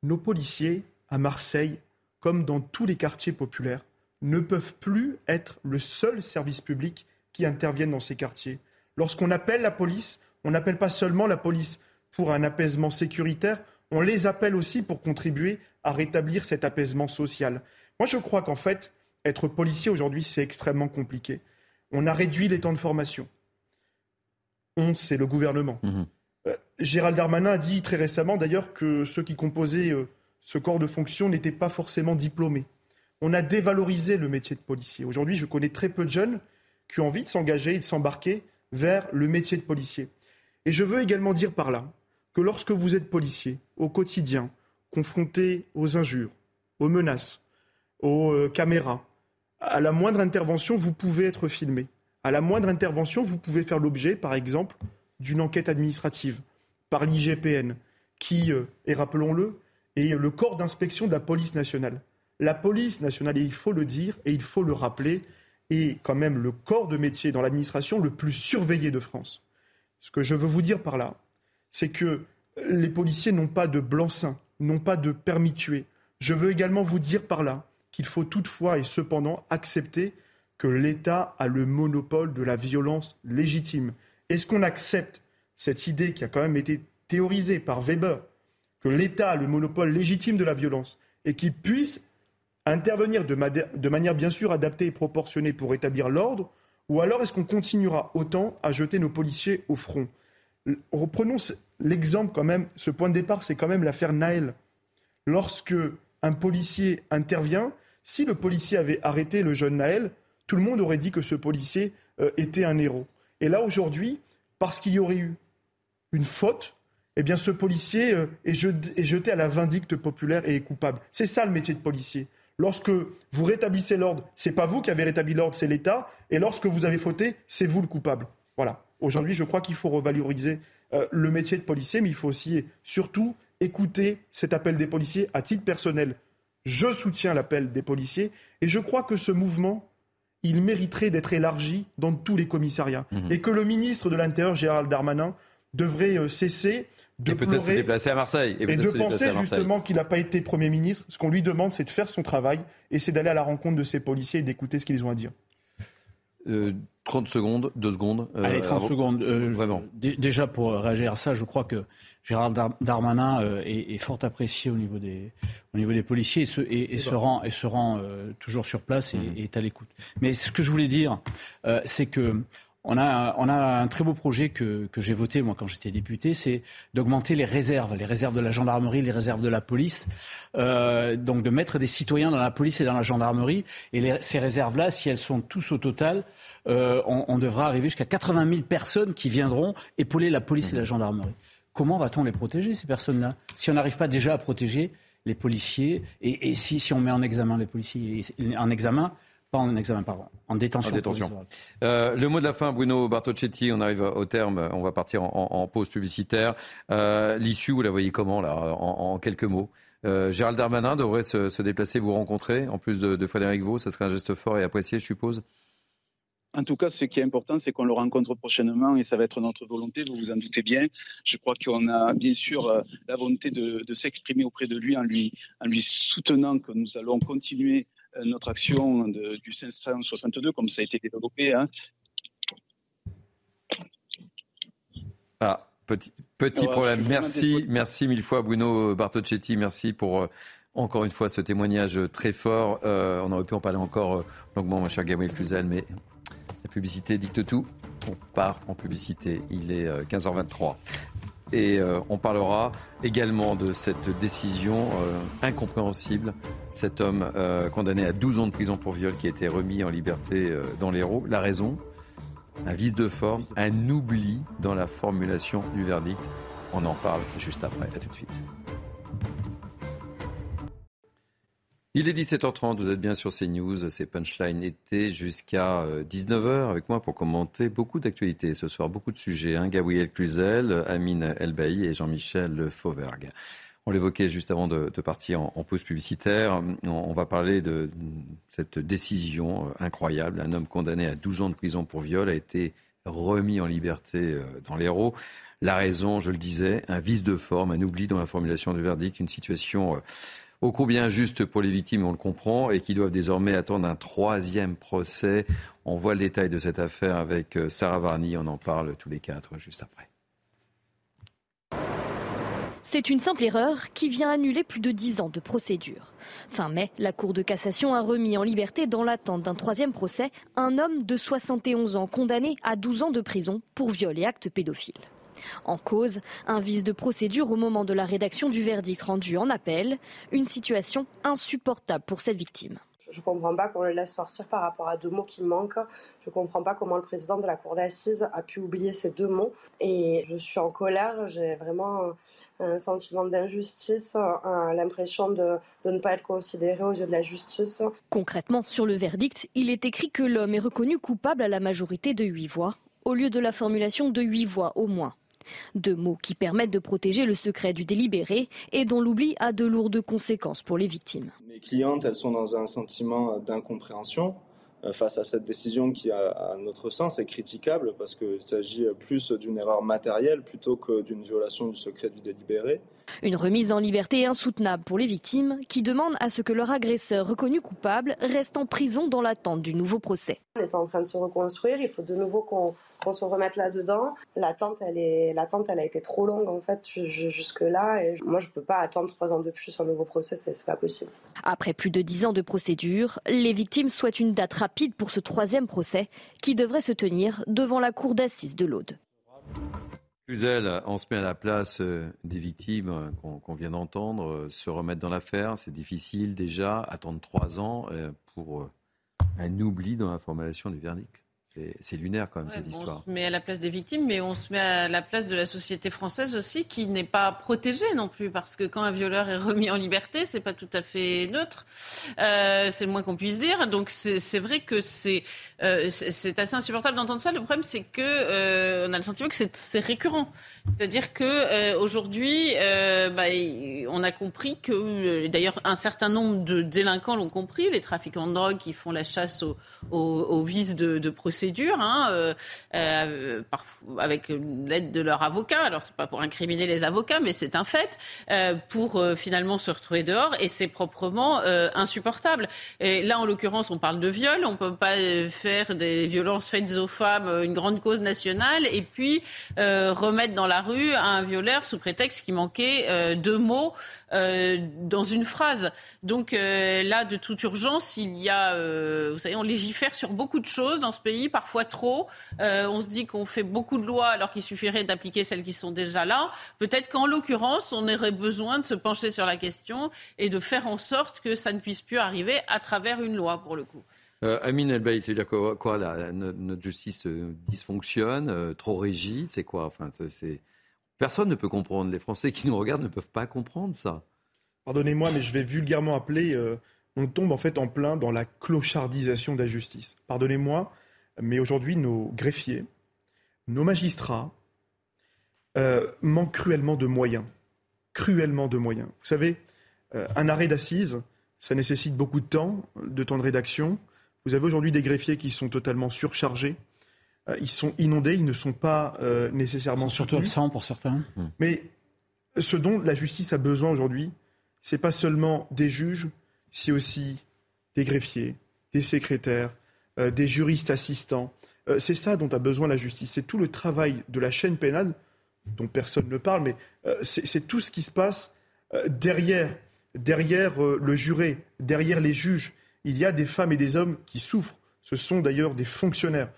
nos policiers, à Marseille, comme dans tous les quartiers populaires, ne peuvent plus être le seul service public qui intervienne dans ces quartiers. Lorsqu'on appelle la police, on n'appelle pas seulement la police pour un apaisement sécuritaire, on les appelle aussi pour contribuer à rétablir cet apaisement social. Moi, je crois qu'en fait, être policier aujourd'hui, c'est extrêmement compliqué. On a réduit les temps de formation. On, c'est le gouvernement. Mhm. Euh, Gérald Darmanin a dit très récemment d'ailleurs que ceux qui composaient euh, ce corps de fonction n'étaient pas forcément diplômés. On a dévalorisé le métier de policier. Aujourd'hui, je connais très peu de jeunes qui ont envie de s'engager et de s'embarquer vers le métier de policier. Et je veux également dire par là que lorsque vous êtes policier, au quotidien, confronté aux injures, aux menaces, aux euh, caméras, à la moindre intervention, vous pouvez être filmé. À la moindre intervention, vous pouvez faire l'objet, par exemple, d'une enquête administrative par l'IGPN, qui euh, et rappelons-le, est le corps d'inspection de la police nationale. La police nationale, et il faut le dire et il faut le rappeler, est quand même le corps de métier dans l'administration le plus surveillé de France. Ce que je veux vous dire par là, c'est que les policiers n'ont pas de blanc-seing, n'ont pas de permis de. Je veux également vous dire par là qu'il faut toutefois et cependant accepter que l'État a le monopole de la violence légitime. Est-ce qu'on accepte cette idée qui a quand même été théorisée par Weber, que l'État a le monopole légitime de la violence et qu'il puisse intervenir de, de, manière bien sûr adaptée et proportionnée pour établir l'ordre, ou alors est-ce qu'on continuera autant à jeter nos policiers au front? Reprenons l'exemple quand même, ce point de départ, c'est quand même l'affaire Naël. Lorsque un policier intervient, si le policier avait arrêté le jeune Naël, tout le monde aurait dit que ce policier euh, était un héros. Et là, aujourd'hui, parce qu'il y aurait eu une faute, eh bien, ce policier euh, est, jeté, à la vindicte populaire et est coupable. C'est ça le métier de policier. Lorsque vous rétablissez l'ordre, c'est pas vous qui avez rétabli l'ordre, c'est l'État. Et lorsque vous avez fauté, c'est vous le coupable. Voilà. Aujourd'hui, je crois qu'il faut revaloriser euh, le métier de policier, mais il faut aussi surtout écouter cet appel des policiers à titre personnel. Je soutiens l'appel des policiers et je crois que ce mouvement, il mériterait d'être élargi dans tous les commissariats. Mmh. Et que le ministre de l'Intérieur, Gérald Darmanin, devrait euh, cesser de et peut-être se déplacer à Marseille. Et, de penser justement qu'il n'a pas été Premier ministre. Ce qu'on lui demande, c'est de faire son travail et c'est d'aller à la rencontre de ses policiers et d'écouter ce qu'ils ont à dire. 30 euh, secondes, 2 secondes. Euh, Allez, 30 secondes. Euh, Vraiment. Déjà, pour réagir à ça, je crois que Gérald Darmanin est, fort apprécié au niveau des, au niveau des policiers et se, et, se rend, et se rend toujours sur place et, mmh. et est à l'écoute. Mais ce que je voulais dire, c'est que on a, on a un très beau projet que, que j'ai voté, moi, quand j'étais député, c'est d'augmenter les réserves, les réserves de la gendarmerie, les réserves de la police. Euh, donc de mettre des citoyens dans la police et dans la gendarmerie. Et les, ces réserves-là, si elles sont tous au total, euh, on, on, devra arriver jusqu'à 80 000 personnes qui viendront épauler la police et la gendarmerie. Comment va-t-on les protéger, ces personnes-là? Si on n'arrive pas déjà à protéger les policiers, et, si, si, on met en examen les policiers, en examen, pas en examen, pardon, en détention. Euh, le mot de la fin, Bruno Bartocchetti, on arrive au terme, on va partir en, pause publicitaire. Euh, l'issue, vous la voyez comment, là, en, quelques mots? Euh, Gérald Darmanin devrait se, déplacer, vous rencontrer, en plus de, de Frédéric Vaux, ça serait un geste fort et apprécié, je suppose? En tout cas, ce qui est important, c'est qu'on le rencontre prochainement et ça va être notre volonté, vous vous en doutez bien. Je crois qu'on a bien sûr la volonté de, s'exprimer auprès de lui en, lui en lui soutenant que nous allons continuer notre action du 562, comme ça a été développé. Hein. Ah, petit, petit problème. Merci, merci mille fois Bruno Bartocchetti. Merci pour euh, encore une fois ce témoignage très fort. Euh, on aurait pu en parler encore longuement, mon cher Gabriel Cluzel, mais la publicité dicte tout. On part en publicité. Il est 15h23. Et euh, on parlera également de cette décision euh, incompréhensible. Cet homme euh, condamné à 12 ans de prison pour viol qui a été remis en liberté dans l'Hérault. La raison Un vice de forme, un oubli dans la formulation du verdict. On en parle juste après. À tout de suite. Il est 17h30, vous êtes bien sur CNews, c'est Punchline été jusqu'à 19h euh, avec moi pour commenter beaucoup d'actualités ce soir, beaucoup de sujets. Hein. Gabriel Cluzel, Amine Elbaï et Jean-Michel Fauvergue. On l'évoquait juste avant de, partir en, pause publicitaire. On, va parler de cette décision euh, incroyable. Un homme condamné à 12 ans de prison pour viol a été remis en liberté euh, dans l'Hérault. La raison, je le disais, un vice de forme, un oubli dans la formulation du verdict, une situation ô combien juste pour les victimes, on le comprend, et qui doivent désormais attendre un troisième procès. On voit le détail de cette affaire avec euh, Sarah Varny, on en parle tous les quatre juste après. C'est une simple erreur qui vient annuler plus de dix ans de procédure. Fin mai, la Cour de cassation a remis en liberté dans l'attente d'un troisième procès un homme de 71 ans condamné à 12 ans de prison pour viol et actes pédophiles. En cause, un vice de procédure au moment de la rédaction du verdict rendu en appel, une situation insupportable pour cette victime. Je ne comprends pas qu'on le laisse sortir par rapport à deux mots qui manquent. Je ne comprends pas comment le président de la Cour d'assises a pu oublier ces deux mots. Et je suis en colère, j'ai vraiment un sentiment d'injustice, l'impression de, de, ne pas être considéré aux yeux de la justice. Concrètement, sur le verdict, il est écrit que l'homme est reconnu coupable à la majorité de huit voix, au lieu de la formulation de huit voix au moins. Deux mots qui permettent de protéger le secret du délibéré et dont l'oubli a de lourdes conséquences pour les victimes. Mes clientes, elles sont dans un sentiment d'incompréhension euh, face à cette décision qui, à notre sens, est critiquable parce qu'il s'agit plus d'une erreur matérielle plutôt que d'une violation du secret du délibéré. Une remise en liberté insoutenable pour les victimes qui demandent à ce que leur agresseur reconnu coupable reste en prison dans l'attente du nouveau procès. On est en train de se reconstruire, il faut de nouveau qu'on qu'on se remette là-dedans. L'attente, elle est, l'attente, elle a été trop longue en fait jusque-là. Et moi, je peux pas attendre trois ans de plus un nouveau procès, c'est pas possible. Après plus de dix ans de procédure, les victimes souhaitent une date rapide pour ce troisième procès qui devrait se tenir devant la cour d'assises de l'Aude. Cluzel, on se met à la place euh, des victimes euh, qu'on vient d'entendre, euh, se remettre dans l'affaire, c'est difficile déjà, attendre trois ans pour un oubli dans la formulation du verdict. C'est lunaire quand même cette histoire. On se met à la place des victimes, mais on se met à la place de la société française aussi, qui n'est pas protégée non plus, parce que quand un violeur est remis en liberté, c'est pas tout à fait neutre. Euh, c'est le moins qu'on puisse dire. Donc c'est vrai que c'est euh, c'est assez insupportable d'entendre ça. Le problème, c'est que euh, on a le sentiment que c'est récurrent. C'est-à-dire que aujourd'hui, bah, on a compris que, d'ailleurs, un certain nombre de délinquants l'ont compris, les trafiquants de drogue qui font la chasse aux au, vices de, de procédure, hein, avec l'aide de leur avocat. Alors, c'est pas pour incriminer les avocats, mais c'est un fait, pour finalement se retrouver dehors, et c'est proprement insupportable. Et là, en l'occurrence, on parle de viol, on peut pas faire des violences faites aux femmes une grande cause nationale, et puis remettre dans la rue un violeur sous prétexte qu'il manquait euh, deux mots euh, dans une phrase. Donc euh, là, de toute urgence, il y a, vous savez, on légifère sur beaucoup de choses dans ce pays, parfois trop. on se dit qu'on fait beaucoup de lois alors qu'il suffirait d'appliquer celles qui sont déjà là. Peut-être qu'en l'occurrence, on aurait besoin de se pencher sur la question et de faire en sorte que ça ne puisse plus arriver à travers une loi, pour le coup. Euh, Amine Elbaï, c'est-à-dire quoi, notre, justice euh, dysfonctionne, euh, trop rigide, c'est quoi? Personne ne peut comprendre. Les Français qui nous regardent ne peuvent pas comprendre ça. pardonnez-moi, mais je vais vulgairement appeler, euh, on tombe en fait en plein dans la clochardisation de la justice. Pardonnez-moi, mais aujourd'hui, nos greffiers, nos magistrats euh, manquent cruellement de moyens. Cruellement de moyens. Vous savez, euh, un arrêt d'assises, ça nécessite beaucoup de temps, de temps de rédaction. Vous avez aujourd'hui des greffiers qui sont totalement surchargés. Euh, ils sont inondés, ils ne sont pas nécessairement ils sont surtout absents pour certains. Mais ce dont la justice a besoin aujourd'hui, c'est pas seulement des juges, c'est aussi des greffiers, des secrétaires, euh, des juristes assistants. Euh, c'est ça dont a besoin la justice. C'est tout le travail de la chaîne pénale, dont personne ne parle, mais euh, c'est tout ce qui se passe derrière, derrière le juré, derrière les juges. Il y a des femmes et des hommes qui souffrent. Ce sont d'ailleurs des fonctionnaires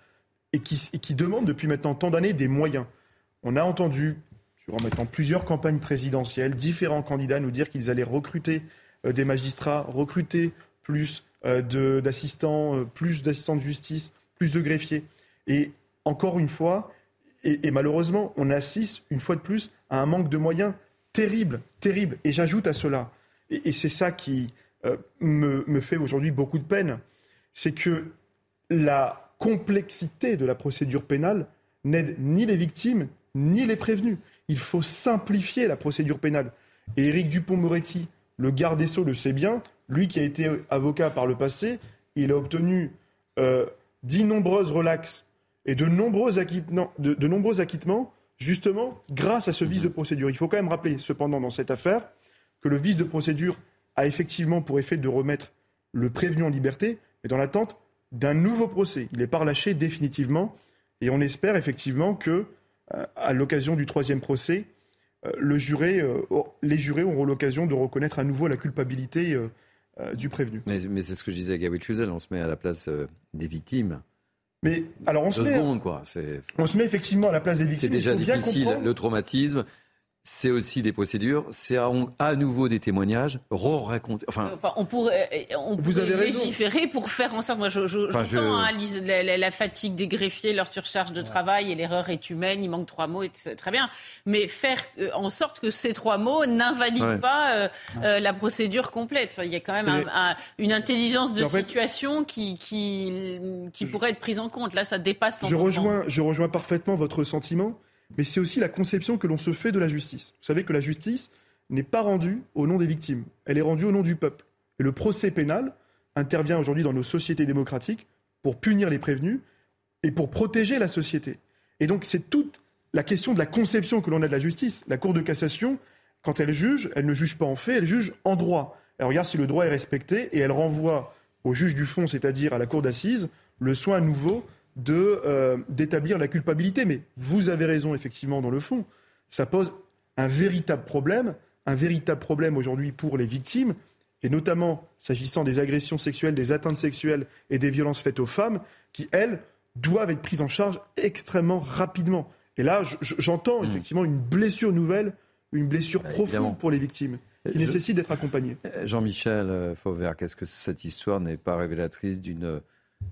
et qui, et qui demandent depuis maintenant tant d'années des moyens. On a entendu, durant maintenant plusieurs campagnes présidentielles, différents candidats nous dire qu'ils allaient recruter des magistrats, recruter plus euh, d'assistants, euh, plus d'assistants de justice, plus de greffiers. Et encore une fois, et, malheureusement, on assiste une fois de plus à un manque de moyens terrible, terrible. Et j'ajoute à cela, et, c'est ça qui euh, me fait aujourd'hui beaucoup de peine, c'est que la complexité de la procédure pénale n'aide ni les victimes ni les prévenus. Il faut simplifier la procédure pénale. Et Éric Dupont-Moretti, le garde des Sceaux, le sait bien. Lui qui a été avocat par le passé, il a obtenu euh, d'innombreuses relaxes et de nombreux, de, nombreux acquittements, justement grâce à ce vice de procédure. Il faut quand même rappeler, cependant, dans cette affaire, que le vice de procédure a effectivement pour effet de remettre le prévenu en liberté, mais dans l'attente d'un nouveau procès. Il n'est pas relâché définitivement, et on espère effectivement que, euh, à l'occasion du troisième procès, euh, le juré, les jurés auront l'occasion de reconnaître à nouveau la culpabilité euh, du prévenu. Mais, c'est ce que je disais à Gabriel Cluzel, on se met à la place euh, des victimes. Mais alors on se met, quoi. On se met effectivement à la place des victimes. C'est déjà difficile, le traumatisme c'est aussi des procédures, c'est à, nouveau des témoignages, re-raconter. Enfin, on pourrait, euh, on vous avez légiférer pour faire en sorte. Moi, je, je, enfin, hein, la, fatigue des greffiers, leur surcharge de travail et l'erreur est humaine. Il manque trois mots, c'est très bien. Mais faire euh, en sorte que ces trois mots n'invalident pas euh, la procédure complète. Enfin, il y a quand même une intelligence de situation qui, qui, qui pourrait être prise en compte. Là, ça dépasse. Je rejoins, je rejoins parfaitement votre sentiment mais c'est aussi la conception que l'on se fait de la justice. Vous savez que la justice n'est pas rendue au nom des victimes, elle est rendue au nom du peuple. Et le procès pénal intervient aujourd'hui dans nos sociétés démocratiques pour punir les prévenus et pour protéger la société. Et donc c'est toute la question de la conception que l'on a de la justice. La Cour de cassation, quand elle juge, elle ne juge pas en fait, elle juge en droit. Elle regarde si le droit est respecté et elle renvoie au juge du fond, c'est-à-dire à la Cour d'assises, le soin nouveau de euh, d'établir la culpabilité. Mais vous avez raison, effectivement, dans le fond. Ça pose un véritable problème, un véritable problème aujourd'hui pour les victimes, et notamment s'agissant des agressions sexuelles, des atteintes sexuelles et des violences faites aux femmes, qui, elles, doivent être prises en charge extrêmement rapidement. Et là, j'entends mmh. effectivement une blessure nouvelle, une blessure profonde pour les victimes, qui nécessite d'être accompagnées. Jean-Michel euh, Fauvert, qu'est-ce que cette histoire n'est pas révélatrice d'une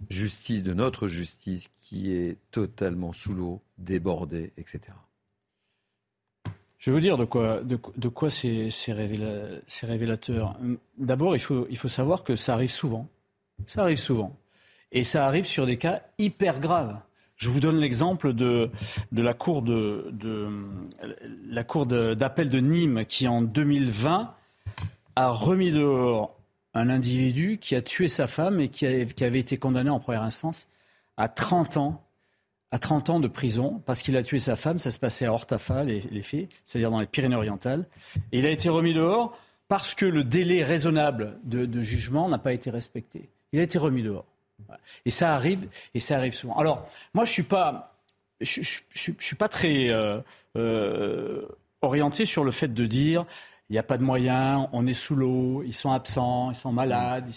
justice, de notre justice, qui est totalement sous l'eau, débordée, etc. Je vais vous dire de quoi, de, quoi c'est, révélateur. D'abord, il faut, il faut savoir que ça arrive souvent. Ça arrive souvent. Et ça arrive sur des cas hyper graves. Je vous donne l'exemple de, de la cour de, de la cour d'appel de Nîmes qui en 2020 a remis dehors un individu qui a tué sa femme et qui, avait été condamné en première instance à 30 ans à 30 ans de prison parce qu'il a tué sa femme. Ça se passait à Hortafa, les, faits, c'est-à-dire dans les Pyrénées-Orientales. Et il a été remis dehors parce que le délai raisonnable de, jugement n'a pas été respecté. Il a été remis dehors. Et ça arrive, et ça arrive souvent. Alors, moi, je suis suis pas très euh, euh, orienté sur le fait de dire il n'y a pas de moyens, on est sous l'eau, ils sont absents, ils sont malades.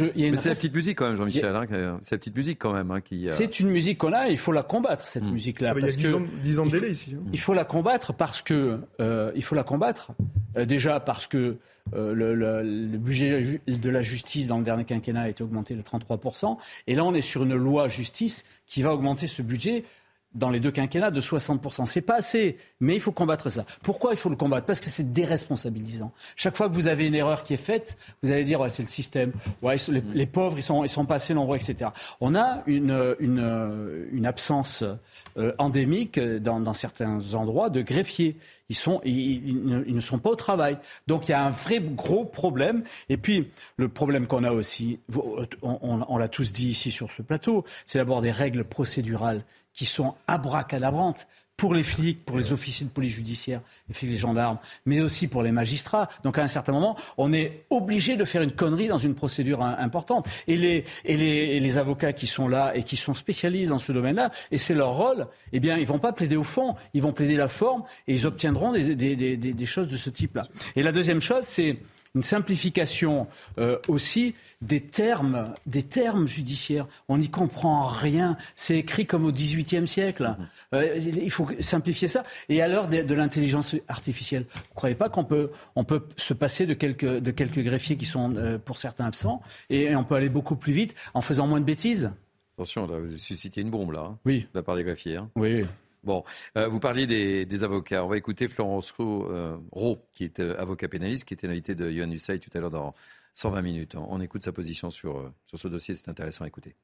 Mais c'est la petite musique quand même, Jean-Michel. Hein, c'est la petite musique quand même. Hein, qui, euh, C'est une musique qu'on a et il faut la combattre, cette hmm. musique-là. Ah, il y a 10 ans, de délai ici. Hein. Il faut la combattre parce que. Euh, il faut la combattre. Euh, déjà parce que le, le, budget de la justice dans le dernier quinquennat a été augmenté de 33%. Et là, on est sur une loi justice qui va augmenter ce budget dans les deux quinquennats de 60%. C'est pas assez, mais il faut combattre ça. Pourquoi il faut le combattre? Parce que c'est déresponsabilisant. Chaque fois que vous avez une erreur qui est faite, vous allez dire ouais, c'est le système, ouais, les, pauvres ils sont, ils sont pas assez nombreux, etc. On a une, une, une absence euh, endémique dans, dans, certains endroits de greffiers. Ils, sont, ils, ne, sont pas au travail. Donc il y a un vrai gros problème. Et puis le problème qu'on a aussi, on, on l'a tous dit ici sur ce plateau, c'est d'abord des règles procédurales qui sont abracadabrantes pour les flics, pour les officiers de police judiciaire, les flics, les gendarmes, mais aussi pour les magistrats. Donc à un certain moment, on est obligé de faire une connerie dans une procédure importante. Et les, et les, et les avocats qui sont là et qui sont spécialistes dans ce domaine-là, et c'est leur rôle, eh bien, ils vont pas plaider au fond, ils vont plaider la forme et ils obtiendront des, des, des, des choses de ce type-là. Et la deuxième chose, c'est une simplification euh, aussi des termes, des termes judiciaires. On n'y comprend rien. C'est écrit comme au XVIIIe siècle. Mm-hmm. Euh, il faut simplifier ça. Et à l'heure de, l'intelligence artificielle, vous ne croyez pas qu'on peut, on peut se passer de quelques, de quelques greffiers qui sont euh, pour certains absents et, on peut aller beaucoup plus vite en faisant moins de bêtises? Attention, vous avez suscité une bombe là. Hein, oui. De la part des greffiers. Hein. Oui. Bon, euh, vous parliez des, avocats. On va écouter Florence Rowe, euh, qui est euh, avocat pénaliste, qui était l'invité de Yohann Usaï tout à l'heure dans 120 minutes. On, écoute sa position sur, sur ce dossier, c'est intéressant à écouter.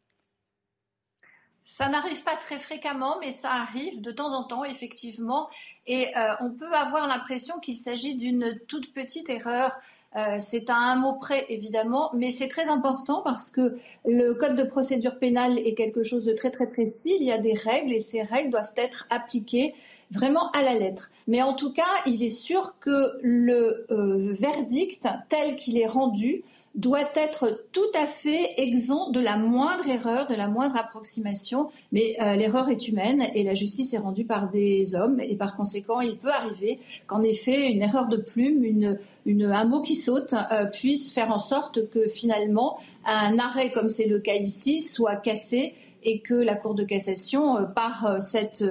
Ça n'arrive pas très fréquemment, mais ça arrive de temps en temps, effectivement. Et on peut avoir l'impression qu'il s'agit d'une toute petite erreur euh, c'est à un mot près, évidemment, mais c'est très important parce que le code de procédure pénale est quelque chose de très très précis. Il y a des règles et ces règles doivent être appliquées vraiment à la lettre. Mais en tout cas, il est sûr que le euh, verdict tel qu'il est rendu doit être tout à fait exempt de la moindre erreur, de la moindre approximation. Mais euh, l'erreur est humaine et la justice est rendue par des hommes et par conséquent, il peut arriver qu'en effet, une erreur de plume, une, une, un mot qui saute euh, puisse faire en sorte que finalement, un arrêt comme c'est le cas ici soit cassé et que la Cour de cassation, euh, par cette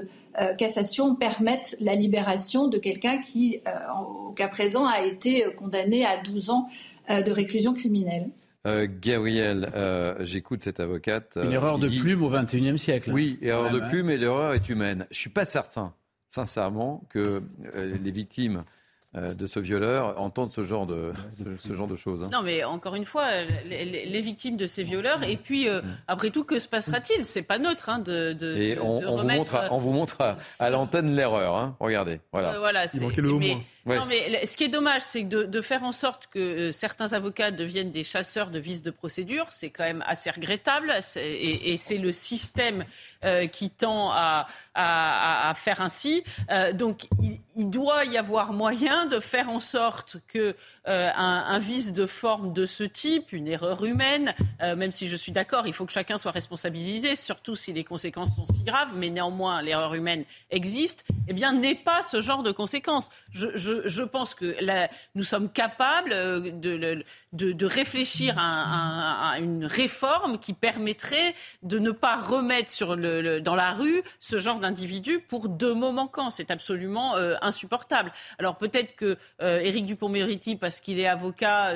cassation permette la libération de quelqu'un qui, au cas présent, a été condamné à 12 ans euh, de réclusion criminelle. Euh, Gabriel, euh, j'écoute cette avocate. Une erreur de plume au XXIe siècle. Oui, erreur de plume et l'erreur est humaine. Je ne suis pas certain, sincèrement, que les victimes euh, de ce violeur entendent ce genre de, ce genre de choses. Hein. Non, mais encore une fois, les, victimes de ces violeurs, et puis euh, après tout, que se passera-t-il? C'est pas neutre hein, de, de, Et on, vous montre, on vous montre à, l'antenne l'erreur. Hein. Regardez, voilà. Euh, voilà Il manquait le mais, Non, mais ce qui est dommage, c'est de, de, faire en sorte que certains avocats deviennent des chasseurs de vices de procédure. C'est quand même assez regrettable, et, et c'est le système qui tend à, à, à, faire ainsi. donc, il, il doit y avoir moyen de faire en sorte que euh, un, vice de forme de ce type, une erreur humaine, euh, même si je suis d'accord, il faut que chacun soit responsabilisé, surtout si les conséquences sont si graves, mais néanmoins l'erreur humaine existe, eh bien n'ait pas ce genre de conséquences. Je, pense que nous sommes capables euh, de, réfléchir à, une réforme qui permettrait de ne pas remettre sur dans la rue ce genre d'individu pour deux mots manquants. C'est absolument insupportable. Alors peut-être que Éric Dupont-Moretti, parce qu'il est avocat,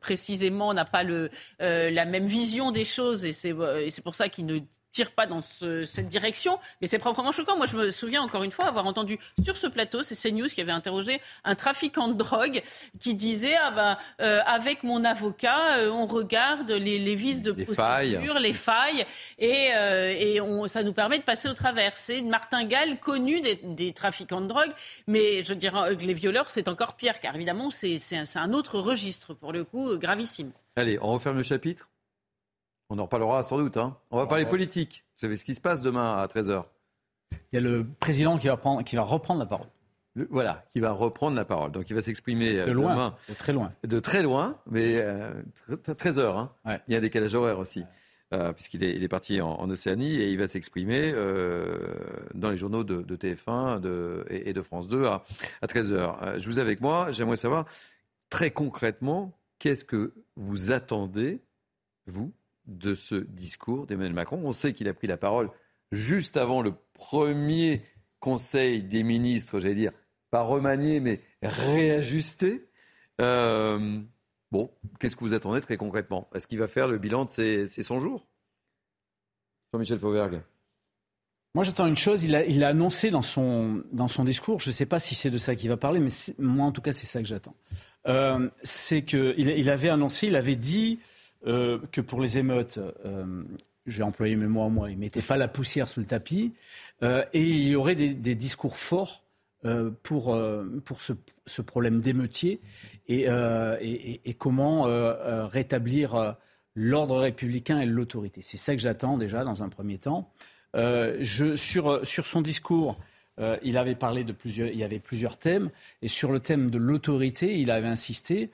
précisément, n'a pas le, la même vision des choses, et c'est pour ça qu'il ne tire pas dans cette direction, mais c'est proprement choquant. Moi, je me souviens encore une fois avoir entendu sur ce plateau, c'est CNews qui avait interrogé un trafiquant de drogue qui disait ah ben euh, avec mon avocat, euh, on regarde les, les vices de les procédure, les failles, et, euh, et on, ça nous permet de passer au travers. C'est Martin Gall connu des, des, trafiquants de drogue, mais je dirais que les violeurs c'est encore pire, car évidemment c'est un, un autre registre pour le coup gravissime. Allez, on referme le chapitre. On en reparlera sans doute. Hein. On va parler politique. Vous savez ce qui se passe demain à 13h Il y a le président qui va, prendre, qui va reprendre la parole. voilà, qui va reprendre la parole. Donc il va s'exprimer euh, de loin, de très loin. De très loin, mais euh, 13 heures. Hein. Il y a un décalage horaire aussi, euh, puisqu'il est, il est, parti en, Océanie et il va s'exprimer euh, dans les journaux de, TF1 de, et, de France 2 à, à 13 heures. je vous ai avec moi. J'aimerais savoir très concrètement qu'est-ce que vous attendez, vous, de ce discours d'Emmanuel Macron. On sait qu'il a pris la parole juste avant le premier Conseil des ministres, j'allais dire, pas remanié, mais réajusté. Euh, bon, qu'est-ce que vous attendez très concrètement? Est-ce qu'il va faire le bilan de ses, 100 jours? Jean-Michel Fauvergue Moi, j'attends une chose. Il a, il a annoncé dans son, dans son discours, je ne sais pas si c'est de ça qu'il va parler, mais moi, en tout cas, c'est ça que j'attends. Euh, c'est qu'il il avait annoncé, il avait dit euh, que pour les émeutes, euh, je vais employer mes mots en moi, il ne mettait pas la poussière sous le tapis, et il y aurait des, discours forts pour, pour ce, problème d'émeutier et, et, comment rétablir l'ordre républicain et l'autorité. C'est ça que j'attends déjà dans un premier temps. Euh, sur, sur son discours, euh, il avait parlé de plusieurs, il y avait plusieurs thèmes, et sur le thème de l'autorité, il avait insisté.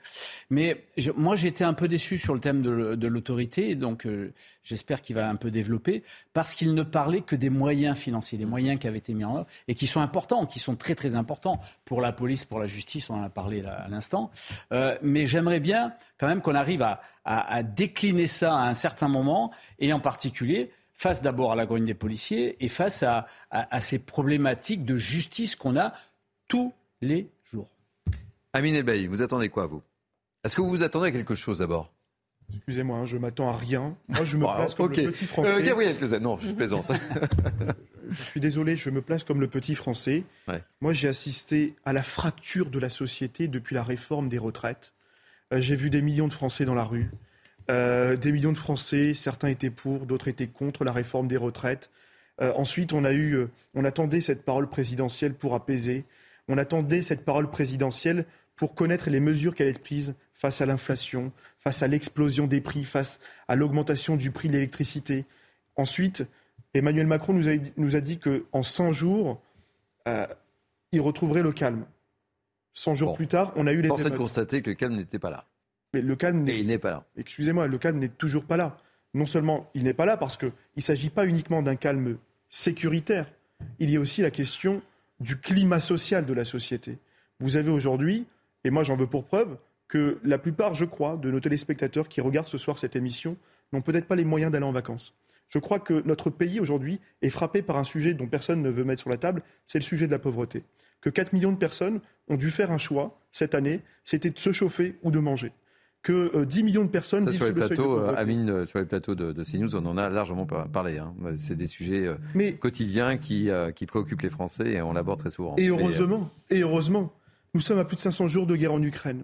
Mais je, moi, j'étais un peu déçu sur le thème de, de l'autorité, donc euh, j'espère qu'il va un peu développer, parce qu'il ne parlait que des moyens financiers, des moyens qui avaient été mis en œuvre et qui sont importants, qui sont très très importants pour la police, pour la justice. On en a parlé là, à l'instant. Euh, mais j'aimerais bien quand même qu'on arrive à, à, à décliner ça à un certain moment, et en particulier face d'abord à la grogne des policiers et face à, ces problématiques de justice qu'on a tous les jours. Amine Elbaï, vous attendez quoi, vous? Est-ce que vous vous attendez à quelque chose d'abord? Excusez-moi, hein, je m'attends à rien. Moi, je me place comme le petit français. Euh, Gabriel non, je plaisante. je suis désolé, je me place comme le petit français. Moi, j'ai assisté à la fracture de la société depuis la réforme des retraites. Euh, j'ai vu des millions de Français dans la rue. Euh, des millions de Français, certains étaient pour, d'autres étaient contre la réforme des retraites. Euh, ensuite, on a eu, euh, on attendait cette parole présidentielle pour apaiser. On attendait cette parole présidentielle pour connaître les mesures allaient être prises face à l'inflation, face à l'explosion des prix, face à l'augmentation du prix de l'électricité. Ensuite, Emmanuel Macron nous a, nous a dit qu'en 100 jours, il retrouverait le calme. 100 jours plus tard, on a eu les Force de constater que le calme n'était pas là. Mais le calme il n'est pas là. Excusez-moi, le calme n'est toujours pas là. Non seulement il n'est pas là parce qu'il ne s'agit pas uniquement d'un calme sécuritaire, il y a aussi la question du climat social de la société. Vous avez aujourd'hui, et moi j'en veux pour preuve, que la plupart, je crois, de nos téléspectateurs qui regardent ce soir cette émission n'ont peut-être pas les moyens d'aller en vacances. Je crois que notre pays aujourd'hui est frappé par un sujet dont personne ne veut mettre sur la table, c'est le sujet de la pauvreté. Que 4 millions de personnes ont dû faire un choix cette année, c'était de se chauffer ou de manger que 10 euh, millions de personnes vivent sur les plateaux, euh, Amine, euh, sur les plateaux de, de, CNews, on en a largement parlé. Hein. C'est des sujets quotidiens qui, qui, préoccupent les Français et on l'aborde très souvent. Et heureusement, et heureusement, nous sommes à plus de 500 jours de guerre en Ukraine.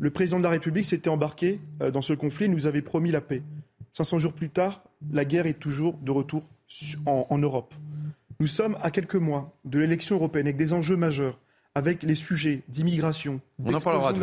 Le président de la République s'était embarqué dans ce conflit, nous avait promis la paix. 500 jours plus tard, la guerre est toujours de retour en, en Europe. Nous sommes à quelques mois de l'élection européenne avec des enjeux majeurs, avec les sujets d'immigration, on en parlera tout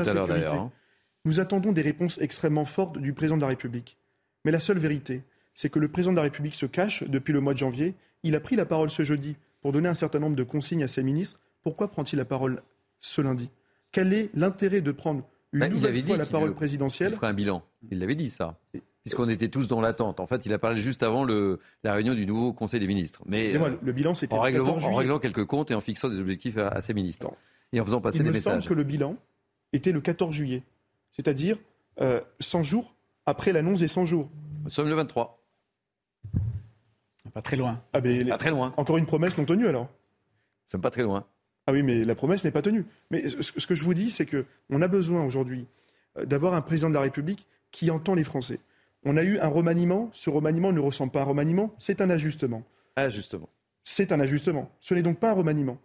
Nous attendons des réponses extrêmement fortes du président de la République. Mais la seule vérité, c'est que le président de la République se cache depuis le mois de janvier. Il a pris la parole ce jeudi pour donner un certain nombre de consignes à ses ministres. Pourquoi prend-il la parole ce lundi? Quel est l'intérêt de prendre une bah, nouvelle fois la parole présidentielle Il ferait un bilan. Il l'avait dit ça. Puisqu'on était tous dans l'attente. En fait, il a parlé juste avant le, la réunion du nouveau Conseil des ministres. Mais euh, le bilan, c'était en, en réglant quelques comptes et en fixant des objectifs à, ses ministres. Et en faisant passer des messages. Il me semble que le bilan était le 14 juillet c'est-à-dire 100 euh, jours après l'annonce des 100 jours. Nous sommes le 23. Pas très loin. Ah, pas très loin. Encore une promesse non tenue alors Nous sommes pas très loin. Ah oui, mais la promesse n'est pas tenue. Mais ce que je vous dis, c'est qu'on a besoin aujourd'hui euh, d'avoir un président de la République qui entend les Français. On a eu un remaniement. Ce remaniement ne ressemble pas à un remaniement, c'est un ajustement. Ajustement. C'est un ajustement. Ce n'est donc pas un remaniement.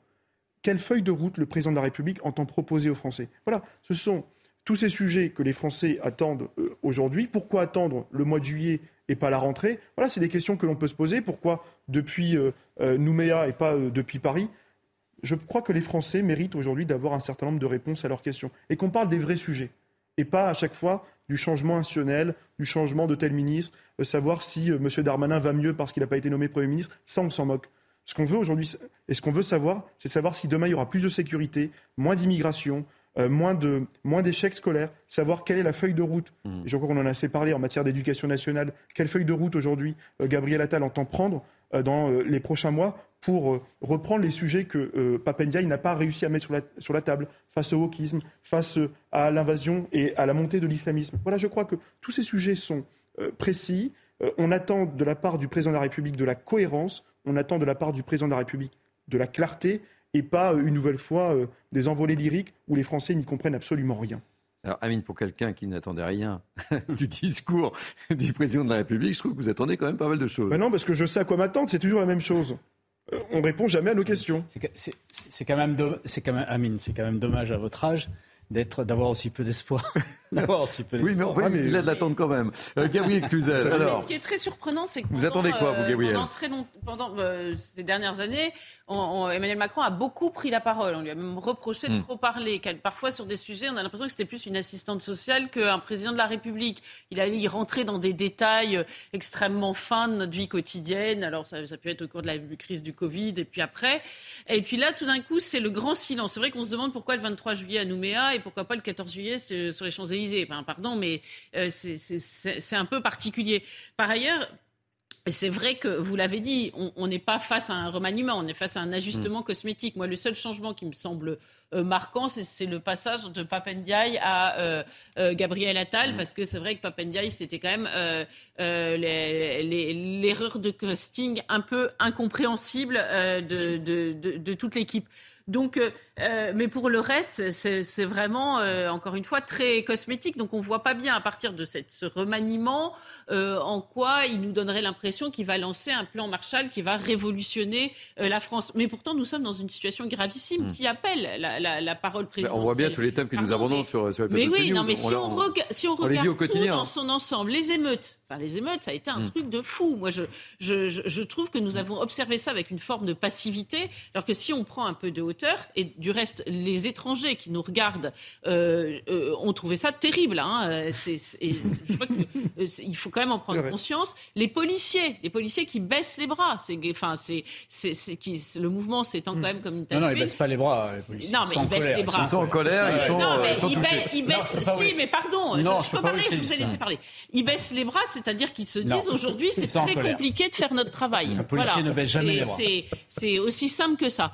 Quelle feuille de route le président de la République entend proposer aux Français? Voilà, ce sont tous ces sujets que les Français attendent euh, aujourd'hui. Pourquoi attendre le mois de juillet et pas la rentrée? Voilà, c'est des questions que l'on peut se poser. Pourquoi depuis euh, euh, Nouméa et pas depuis Paris? Je crois que les Français méritent aujourd'hui d'avoir un certain nombre de réponses à leurs questions et qu'on parle des vrais sujets et pas à chaque fois du changement institutionnel, du changement de tel ministre, savoir si M. Darmanin va mieux parce qu'il n'a pas été nommé Premier ministre. Ça, on s'en moque. Ce qu'on veut aujourd'hui, et ce qu'on veut savoir, c'est savoir si demain il y aura plus de sécurité, moins d'immigration, euh, moins de moins d'échecs scolaires, savoir quelle est la feuille de route. Mmh. je crois qu'on en a assez parlé en matière d'éducation nationale. Quelle feuille de route aujourd'hui euh, Gabriel Attal entend prendre euh, dans les prochains mois pour reprendre les sujets que Papendiaï n'a pas réussi à mettre sur la, sur la table face au wokisme, face à l'invasion et à la montée de l'islamisme. Voilà, je crois que tous ces sujets sont précis. on attend de la part du président de la République de la cohérence, on attend de la part du président de la République de la clarté et pas euh, une nouvelle fois euh, des envolées lyriques où les Français n'y comprennent absolument rien. Alors, Amine, pour quelqu'un qui n'attendait rien du discours du président de la République, je trouve que vous attendez quand même pas mal de choses. Ben non, parce que je sais à quoi m'attendre, c'est toujours la même chose. on répond jamais à nos questions. C'est quand même, c'est quand même, Amine, c'est quand même dommage à votre âge d'être, d'avoir aussi peu d'espoir. d'avoir aussi peu oui, mais, oui, ah, mais, il a de l'attendre quand même. Euh, Gabriel Cluzel, alors. Ce qui est très surprenant, c'est que vous attendez quoi, vous, euh, Gabriel Pendant, très long, pendant euh, ces dernières années, Emmanuel Macron a beaucoup pris la parole. On lui a même reproché de hmm. trop parler. Parfois, sur des sujets, on a l'impression que c'était plus une assistante sociale qu'un président de la République. Il allait y rentrer dans des détails extrêmement fins de notre vie quotidienne. Alors, ça, ça peut être au cours de la crise du Covid et puis après. Et puis là, tout d'un coup, c'est le grand silence. C'est vrai qu'on se demande pourquoi le 23 juillet à Nouméa et pourquoi pas le 14 juillet sur les Champs-Élysées. pardon, mais euh, c'est un peu particulier. Par ailleurs, c'est vrai que vous l'avez dit, on n'est pas face à un remaniement, on est face à un ajustement mm. cosmétique. Moi, le seul changement qui me semble euh, marquant, c'est le passage de Papendiaï à euh, Gabriel Attal, mm. parce que c'est vrai que Papendiaï, c'était quand même l'erreur de casting un peu incompréhensible de, de toute l'équipe. Donc, euh, euh, mais pour le reste, c'est vraiment, euh, encore une fois, très cosmétique. Donc, on ne voit pas bien, à partir de cette, ce remaniement, en quoi il nous donnerait l'impression qu'il va lancer un plan Marshall qui va révolutionner la France. Mais pourtant, nous sommes dans une situation gravissime hmm. qui appelle la, parole présidentielle. On voit bien tous les thèmes que nous abordons sur, sur Mais oui, non, mais si on, si on regarde tout dans son ensemble, les émeutes, enfin, les émeutes, ça a été un hmm. truc de fou. Moi, je, je, je, trouve que nous avons observé ça avec une forme de passivité, alors que si on prend un peu de hauteur, et du reste, les étrangers qui nous regardent euh, euh, ont trouvé ça terrible. Hein. il faut quand même en prendre conscience. Les policiers, les policiers qui baissent les bras, c'est, enfin, c'est, qui, le mouvement s'étend quand même comme une tache. Non, non, ils baissent pas les bras. Les non, mais ils, baissent les bras. Ils sont en colère. Ils sont, non, mais ils, baissent. si, mais pardon, je, peux parler. Je vous ai laissé parler. Ils baissent les bras, c'est-à-dire qu'ils se disent aujourd'hui, c'est très compliqué de faire notre travail. Le policier ne baisse jamais. C'est aussi simple que ça.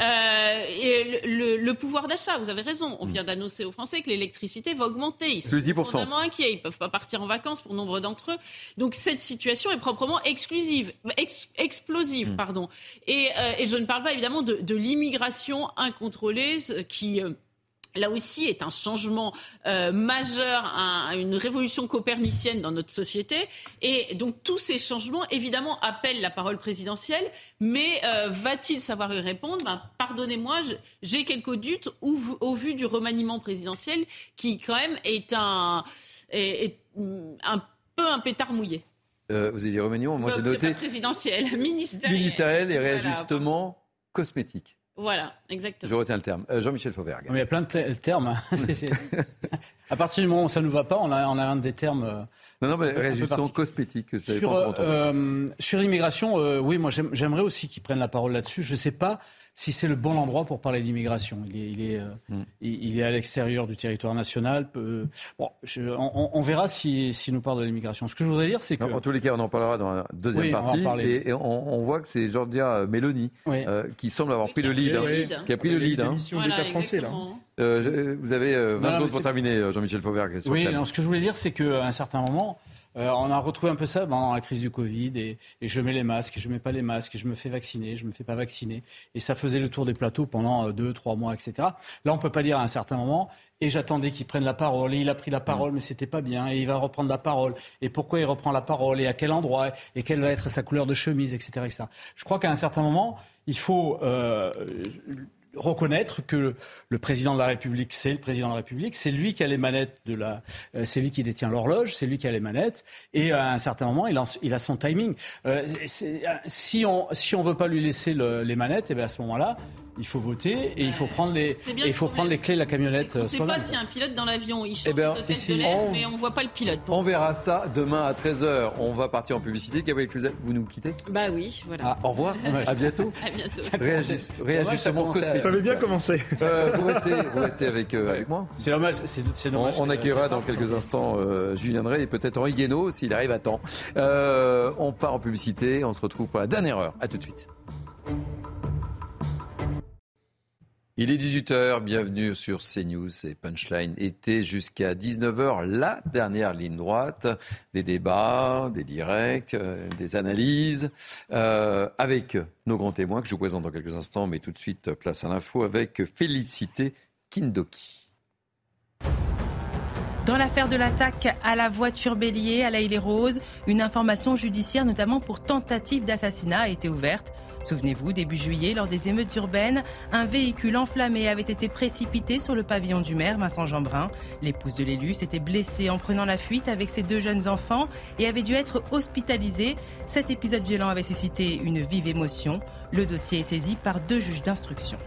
Euh, et le, pouvoir d'achat, vous avez raison. On mm. vient d'annoncer aux Français que l'électricité va augmenter. Ils sont vraiment inquiets. Ils ne peuvent pas partir en vacances pour nombre d'entre eux. Donc cette situation est proprement exclusive, explosive, mm. pardon. Et, euh, et, je ne parle pas évidemment de, de l'immigration incontrôlée qui euh, là aussi est un changement euh, majeur, une révolution copernicienne dans notre société. Et donc tous ces changements, évidemment, appellent la parole présidentielle. Mais euh, va-t-il savoir y répondre? Ben, Pardonnez-moi, j'ai quelques doutes au, au, vu du remaniement présidentiel qui, quand même, est un, est, un peu un pétard mouillé. Euh, vous avez dit remaniement, moi j'ai noté... Présidentiel, ministériel. Ministériel et réajustement cosmétique. Voilà, exactement. Je retiens le terme. Euh, Jean-Michel Fauvergue. il y a plein de termes. Hein. à partir du moment où ça ne nous va pas, on a, on a un des termes. Euh, non, non, mais justement cosmétique. sur, euh, sur l'immigration, oui, moi j'aimerais aussi qu'ils prennent la parole là-dessus. Je ne sais pas si c'est le bon endroit pour parler d'immigration. Il est, il est, euh, mm. il, est à l'extérieur du territoire national. bon, on, verra s'il si, nous parle de l'immigration. Ce que je voudrais dire, c'est que... En tous les cas, on en parlera dans la deuxième partie. Et, on, voit que c'est Georgia Meloni euh, qui semble avoir pris le lead. Hein, qui a pris le lead. Hein. français, là. Euh, vous avez 20 secondes pour terminer, Jean-Michel Fauvergue. Oui, ce que je voulais dire, c'est qu'à un certain moment, euh, on a retrouvé un peu ça pendant la crise du Covid et, je mets les masques, et je mets pas les masques, et je me fais vacciner, je me fais pas vacciner. Et ça faisait le tour des plateaux pendant euh, deux, trois mois, etc. Là, on peut pas dire à un certain moment. Et j'attendais qu'il prenne la parole. Et il a pris la parole, mais c'était pas bien. Et il va reprendre la parole. Et pourquoi il reprend la parole? Et à quel endroit? Et quelle va être sa couleur de chemise, etc., etc. Je crois qu'à un certain moment, il faut euh, reconnaître que le président de la République, c'est le président de la République, c'est lui qui a les manettes de la, euh, c'est lui qui détient l'horloge, c'est lui qui a les manettes, et à un certain moment, il a, son timing. Euh, si on si on veut pas lui laisser les manettes, et eh bien à ce moment-là, il faut voter et il faut prendre les, il faut prendre les clés de la camionnette. On ne sait pas s'il y a un pilote dans l'avion. Il eh ben, de mais on ne voit pas le pilote. On verra ça demain à 13h. On va partir en publicité. Gabriel Cluzet, vous nous quittez? Bah oui, voilà. Ah, au revoir. à bientôt. À bientôt. réajustement cosmétique. Ça avait bien commencé. Euh, vous, restez, vous restez avec, euh, avec moi C'est dommage. C'est dommage. On, accueillera dans quelques instants euh, Julien Drey et peut-être Henri Guénaud s'il arrive à temps. on part en publicité. On se retrouve pour la dernière heure. À tout de suite. Il est 18h, bienvenue sur CNews et Punchline était jusqu'à 19h, la dernière ligne droite, des débats, des directs, euh, des analyses, euh, avec nos grands témoins que je vous présente dans quelques instants, mais tout de suite place à l'info avec Félicité Kindoki. Dans l'affaire de l'attaque à la voiture bélier à la les roses une information judiciaire notamment pour tentative d'assassinat a été ouverte. Souvenez-vous, début juillet, lors des émeutes urbaines, un véhicule enflammé avait été précipité sur le pavillon du maire Vincent Jeanbrun. L'épouse de l'élu s'était blessée en prenant la fuite avec ses deux jeunes enfants et avait dû être hospitalisée. Cet épisode violent avait suscité une vive émotion. Le dossier est saisi par deux juges d'instruction.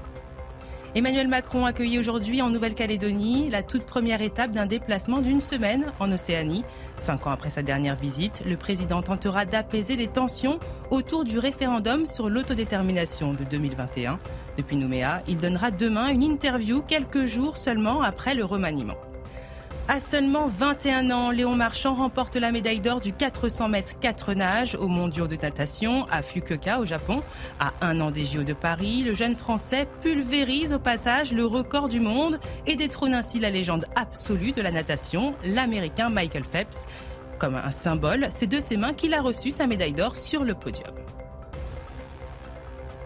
Emmanuel Macron accueillit aujourd'hui en Nouvelle-Calédonie la toute première étape d'un déplacement d'une semaine en Océanie. Cinq ans après sa dernière visite, le président tentera d'apaiser les tensions autour du référendum sur l'autodétermination de 2021. Depuis Nouméa, il donnera demain une interview quelques jours seulement après le remaniement. À seulement 21 ans, Léon Marchand remporte la médaille d'or du 400 mètres 4 nages aux mondiaux de natation à Fukuoka au Japon. À un an des JO de Paris, le jeune Français pulvérise au passage le record du monde et détrône ainsi la légende absolue de la natation, l'Américain Michael Phelps. Comme un symbole, c'est de ses mains qu'il a reçu sa médaille d'or sur le podium.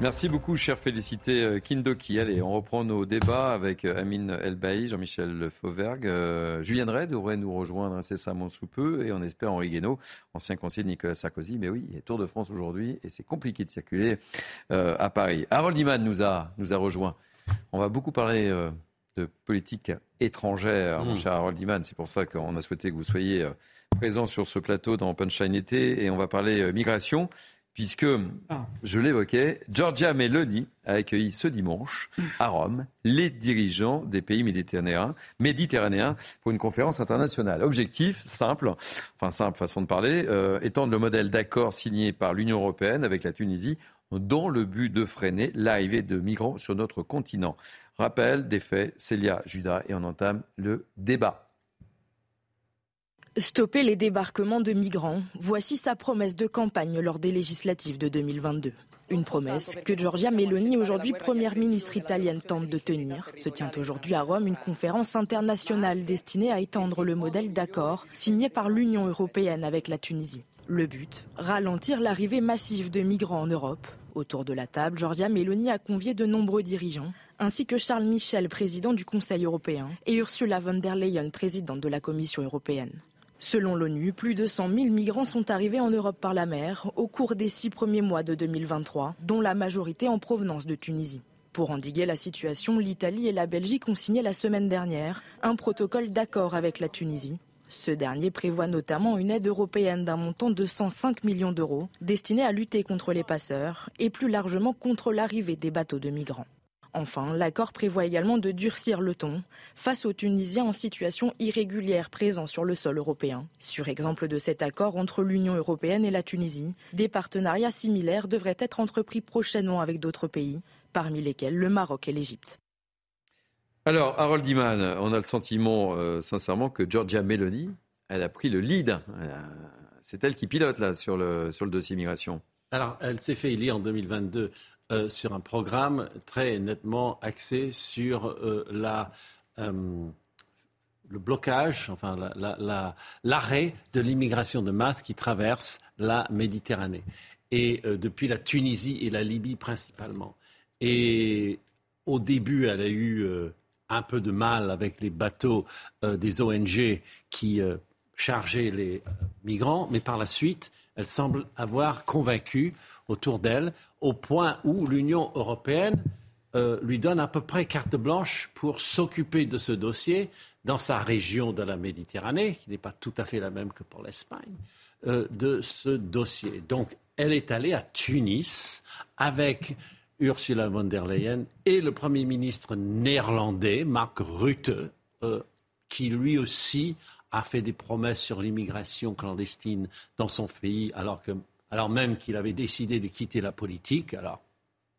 Merci beaucoup, cher Félicité euh, Kindoki. Allez, on reprend nos débats avec euh, Amine Elbaï, Jean-Michel Fauvergue. Euh, Julien Drey devrait nous rejoindre incessamment sous peu et on espère Henri Guénaud, ancien conseiller de Nicolas Sarkozy. Mais oui, il a Tour de France aujourd'hui et c'est compliqué de circuler à Paris. Harold Iman nous a, nous a rejoint. On va beaucoup parler de politique étrangère, mon mmh. cher Harold Iman. C'est pour ça qu'on a souhaité que vous soyez présent sur ce plateau dans Punchline été et on va parler migration puisque, ah. je l'évoquais, Giorgia Meloni a accueilli ce dimanche à Rome les dirigeants des pays méditerranéens, méditerranéens pour une conférence internationale. Objectif simple, enfin simple façon de parler, euh, étendre le modèle d'accord signé par l'Union européenne avec la Tunisie dans le but de freiner l'arrivée de migrants sur notre continent. Rappel des faits, Célia Judas, et on entame le débat. Stopper les débarquements de migrants, voici sa promesse de campagne lors des législatives de 2022. Une promesse que Giorgia Meloni, aujourd'hui première ministre italienne, tente de tenir. Se tient aujourd'hui à Rome une conférence internationale destinée à étendre le modèle d'accord signé par l'Union européenne avec la Tunisie. Le but Ralentir l'arrivée massive de migrants en Europe. Autour de la table, Giorgia Meloni a convié de nombreux dirigeants, ainsi que Charles Michel, président du Conseil européen, et Ursula von der Leyen, présidente de la Commission européenne. Selon l'ONU, plus de 100 000 migrants sont arrivés en Europe par la mer au cours des six premiers mois de 2023, dont la majorité en provenance de Tunisie. Pour endiguer la situation, l'Italie et la Belgique ont signé la semaine dernière un protocole d'accord avec la Tunisie. Ce dernier prévoit notamment une aide européenne d'un montant de 105 millions d'euros destinée à lutter contre les passeurs et plus largement contre l'arrivée des bateaux de migrants. Enfin, l'accord prévoit également de durcir le ton face aux Tunisiens en situation irrégulière présents sur le sol européen. Sur exemple de cet accord entre l'Union européenne et la Tunisie, des partenariats similaires devraient être entrepris prochainement avec d'autres pays, parmi lesquels le Maroc et l'Égypte. Alors, Harold Iman, on a le sentiment, euh, sincèrement, que Georgia Meloni, elle a pris le lead. C'est elle qui pilote là sur le, sur le dossier migration. Alors, elle s'est fait élire en 2022 euh, sur un programme très nettement axé sur euh, euh, le blocage, enfin l'arrêt de l'immigration de masse qui traverse la Méditerranée. Et depuis la Tunisie et la Libye principalement. Et au début, elle a eu un peu de mal avec les bateaux des ONG qui chargeaient les migrants, mais par la suite, elle semble avoir convaincu autour d'elle, au point où l'Union européenne euh, lui donne à peu près carte blanche pour s'occuper de ce dossier dans sa région de la Méditerranée, qui n'est pas tout à fait la même que pour l'Espagne, euh, de ce dossier. Donc, elle est allée à Tunis avec Ursula von der Leyen et le Premier ministre néerlandais, Mark Rutte, euh, qui lui aussi a fait des promesses sur l'immigration clandestine dans son pays, alors que alors même qu'il avait décidé de quitter la politique. Alors,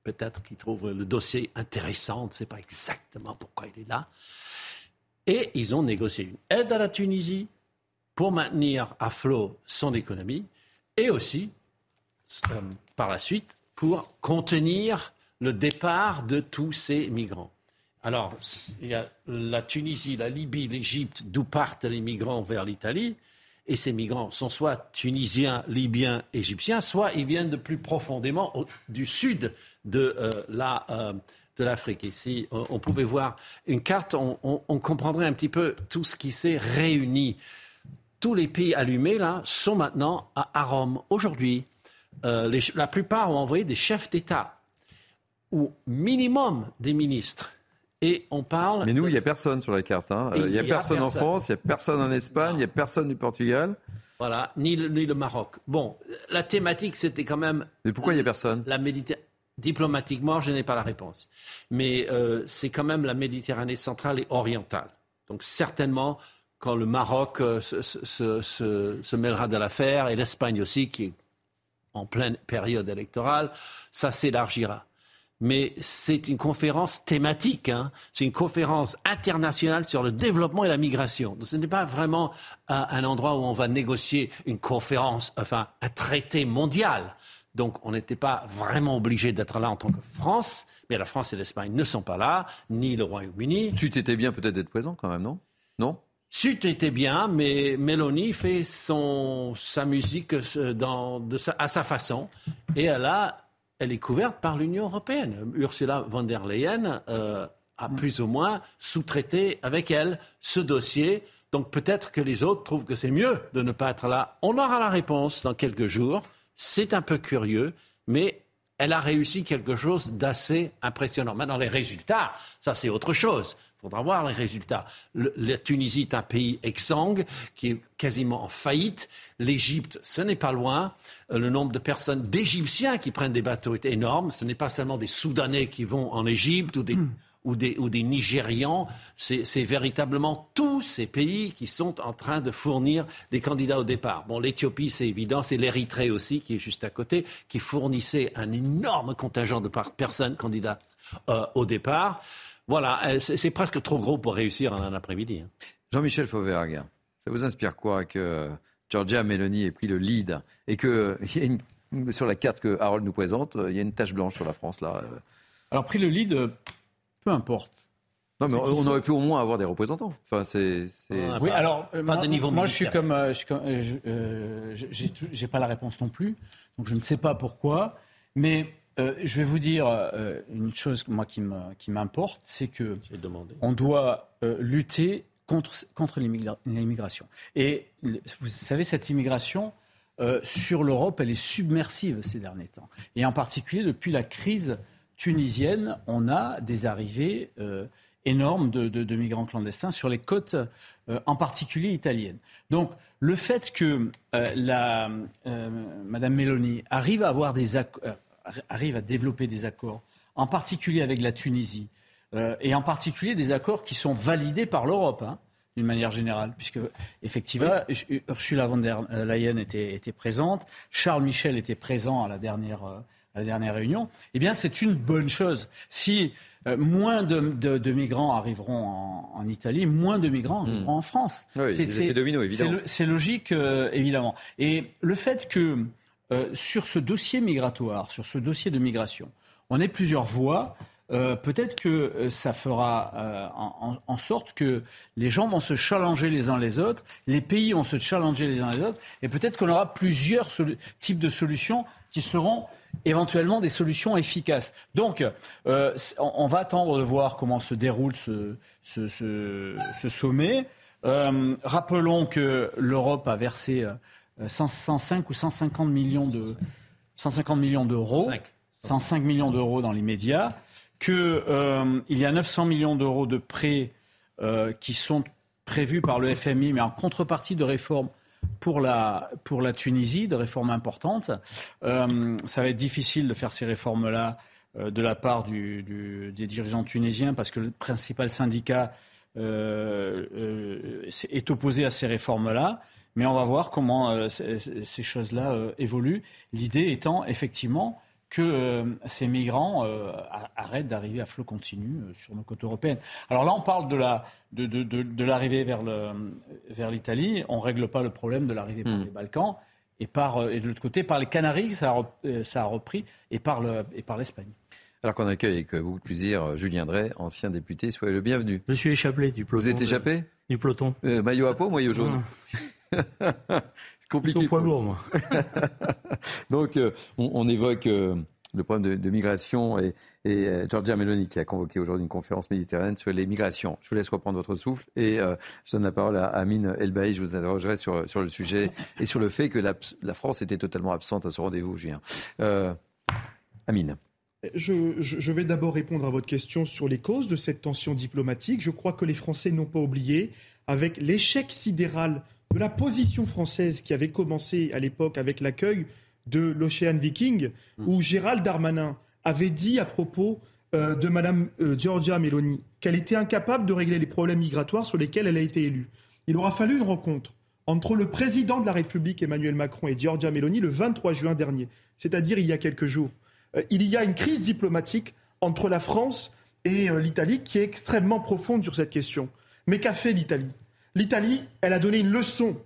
peut-être qu'il trouve le dossier intéressant, on ne sait pas exactement pourquoi il est là. Et ils ont négocié une aide à la Tunisie pour maintenir à flot son économie et aussi, euh, par la suite, pour contenir le départ de tous ces migrants. Alors, il y a la Tunisie, la Libye, l'Égypte, d'où partent les migrants vers l'Italie. Et ces migrants sont soit tunisiens, libyens, égyptiens, soit ils viennent de plus profondément du sud de euh, la euh, de l'Afrique. Et si on, pouvait voir une carte, on, comprendrait un petit peu tout ce qui s'est réuni. Tous les pays allumés, là, sont maintenant à, Rome. Aujourd'hui, euh, la plupart ont envoyé des chefs d'État ou minimum des ministres. Et on parle. Mais nous, il n'y a personne sur la carte. Hein. Il n'y a, personne en France, il n'y a personne en Espagne, il n'y a personne du Portugal. Voilà, ni le, ni le Maroc. Bon, la thématique, c'était quand même. Mais pourquoi il n'y a personne? La Méditerranée. Diplomatiquement, je n'ai pas la réponse. Mais euh, c'est quand même la Méditerranée centrale et orientale. Donc certainement, quand le Maroc euh, se, se, se, se, mêlera de l'affaire, et l'Espagne aussi, qui est en pleine période électorale, ça s'élargira mais c'est une conférence thématique. Hein. C'est une conférence internationale sur le développement et la migration. Donc, ce n'est pas vraiment un, un, endroit où on va négocier une conférence, enfin un traité mondial. Donc on n'était pas vraiment obligé d'être là en tant que France, mais la France et l'Espagne ne sont pas là, ni le Royaume-Uni. Tu t'étais bien peut-être d'être présent quand même, non? Non? Sut était bien, mais Mélanie fait son, sa musique euh, dans, de à sa façon. Et elle a elle est couverte par l'Union européenne. Ursula von der Leyen euh, a plus ou moins sous-traité avec elle ce dossier. Donc peut-être que les autres trouvent que c'est mieux de ne pas être là. On aura la réponse dans quelques jours. C'est un peu curieux, mais elle a réussi quelque chose d'assez impressionnant. Maintenant, les résultats, ça c'est autre chose. Il faudra voir les résultats. la Tunisie est un pays exsangue qui est quasiment en faillite. L'Égypte, ce n'est pas loin. Euh, le nombre de personnes, d'Égyptiens qui prennent des bateaux est énorme. Ce n'est pas seulement des Soudanais qui vont en Égypte ou des, hmm. ou des, ou des Nigérians. C'est véritablement tous ces pays qui sont en train de fournir des candidats au départ. Bon, l'Éthiopie, c'est évident. C'est l'Érythrée aussi, qui est juste à côté, qui fournissait un énorme contingent de personnes candidates euh, au départ. Voilà, euh, c'est presque trop gros pour réussir en un après-midi. Hein. Jean-Michel Fauvergue, ça vous inspire quoi que Georgia Meloni ait pris le lead et que sur la carte que Harold nous présente, il y a une tache blanche sur la France là. Alors pris le lead, peu importe. Non, mais on aurait pu au moins avoir des représentants. Enfin, c'est. Oui, alors euh, moi, moi je suis comme, euh, je j'ai pas la réponse non plus, donc je ne sais pas pourquoi, mais euh, je vais vous dire euh, une chose moi qui m'importe, c'est que on doit euh, lutter contre, contre l'immigration. Et vous savez, cette immigration sur l'Europe, elle est submersive ces derniers temps. Et en particulier depuis la crise tunisienne, on a des arrivées énormes de, migrants clandestins sur les côtes, en particulier italiennes. Donc, le fait que la, Madame Meloni arrive à avoir des accords arrive à développer des accords, en particulier avec la Tunisie, euh, et en particulier des accords qui sont validés par l'Europe. Hein, d'une manière générale, puisque effectivement, Ursula von der Leyen était, était, présente, Charles Michel était présent à la dernière, euh, à la dernière réunion, eh bien c'est une bonne chose. Si euh, moins de, de, migrants arriveront en, Italie, moins de migrants hmm. arriveront en France. c'est logique, évidemment. Et le fait que euh, sur ce dossier migratoire, sur ce dossier de migration, on a plusieurs voies. Euh, peut-être que euh, ça fera en, sorte que les gens vont se challenger les uns les autres, les pays vont se challenger les uns les autres, et peut-être qu'on aura plusieurs types de solutions qui seront éventuellement des solutions efficaces. Donc, on, va attendre de voir comment se déroule ce sommet. rappelons que l'Europe a versé 105 euh, ou 150 millions de 150 millions d'euros, 105 millions d'euros dans l'immédiat, qu'il euh, y a 900 millions d'euros de prêts euh, qui sont prévus par le FMI, mais en contrepartie de réformes pour la, pour la Tunisie, de réformes importantes. ça va être difficile de faire ces réformes-là de la part du, des dirigeants tunisiens parce que le principal syndicat est opposé à ces réformes-là. Mais on va voir comment euh, ces choses-là euh, évoluent. L'idée étant effectivement que euh, ces migrants arrêtent d'arriver à flot continu sur nos côtes européennes. Alors là, on parle de, la, de, de, de, l'arrivée vers, le, vers l'Italie. On ne règle pas le problème de l'arrivée par hmm. les Balkans. Et, par, et de l'autre côté, par les Canaries, ça a, ça a repris, et par, le, et par l'Espagne. Alors qu'on accueille avec beaucoup de plaisir Julien Drey, ancien député. Soyez le bienvenu. Je suis échappé du peloton. Vous êtes échappé? Du peloton. maillot à peau, maillot jaune? Ah. compliqué. poids lourd, moi. Donc, euh, on, évoque euh, le problème de, migration et, et euh, Giorgia Meloni qui a convoqué aujourd'hui une conférence méditerranéenne sur les migrations. Je vous laisse reprendre votre souffle et euh, je donne la parole à Amine Elbaï. Je vous interrogerai sur, sur le sujet et sur le fait que la, la France était totalement absente à ce rendez-vous, Julien. Euh, Amine. Je, je, vais d'abord répondre à votre question sur les causes de cette tension diplomatique. Je crois que les Français n'ont pas oublié, avec l'échec sidéral de la position française qui avait commencé à l'époque avec l'accueil de l'Ocean Viking, mm. où Gérald Darmanin avait dit à propos euh, de Mme euh, Giorgia Meloni qu'elle était incapable de régler les problèmes migratoires sur lesquels elle a été élue. Il aura fallu une rencontre entre le président de la République Emmanuel Macron et Giorgia Meloni le 23 juin dernier, c'est-à-dire il y a quelques jours. Euh, il y a une crise diplomatique entre la France et l'Italie qui est extrêmement profonde sur cette question. Mais qu'a fait l'Italie? L'Italie, elle a donné une leçon,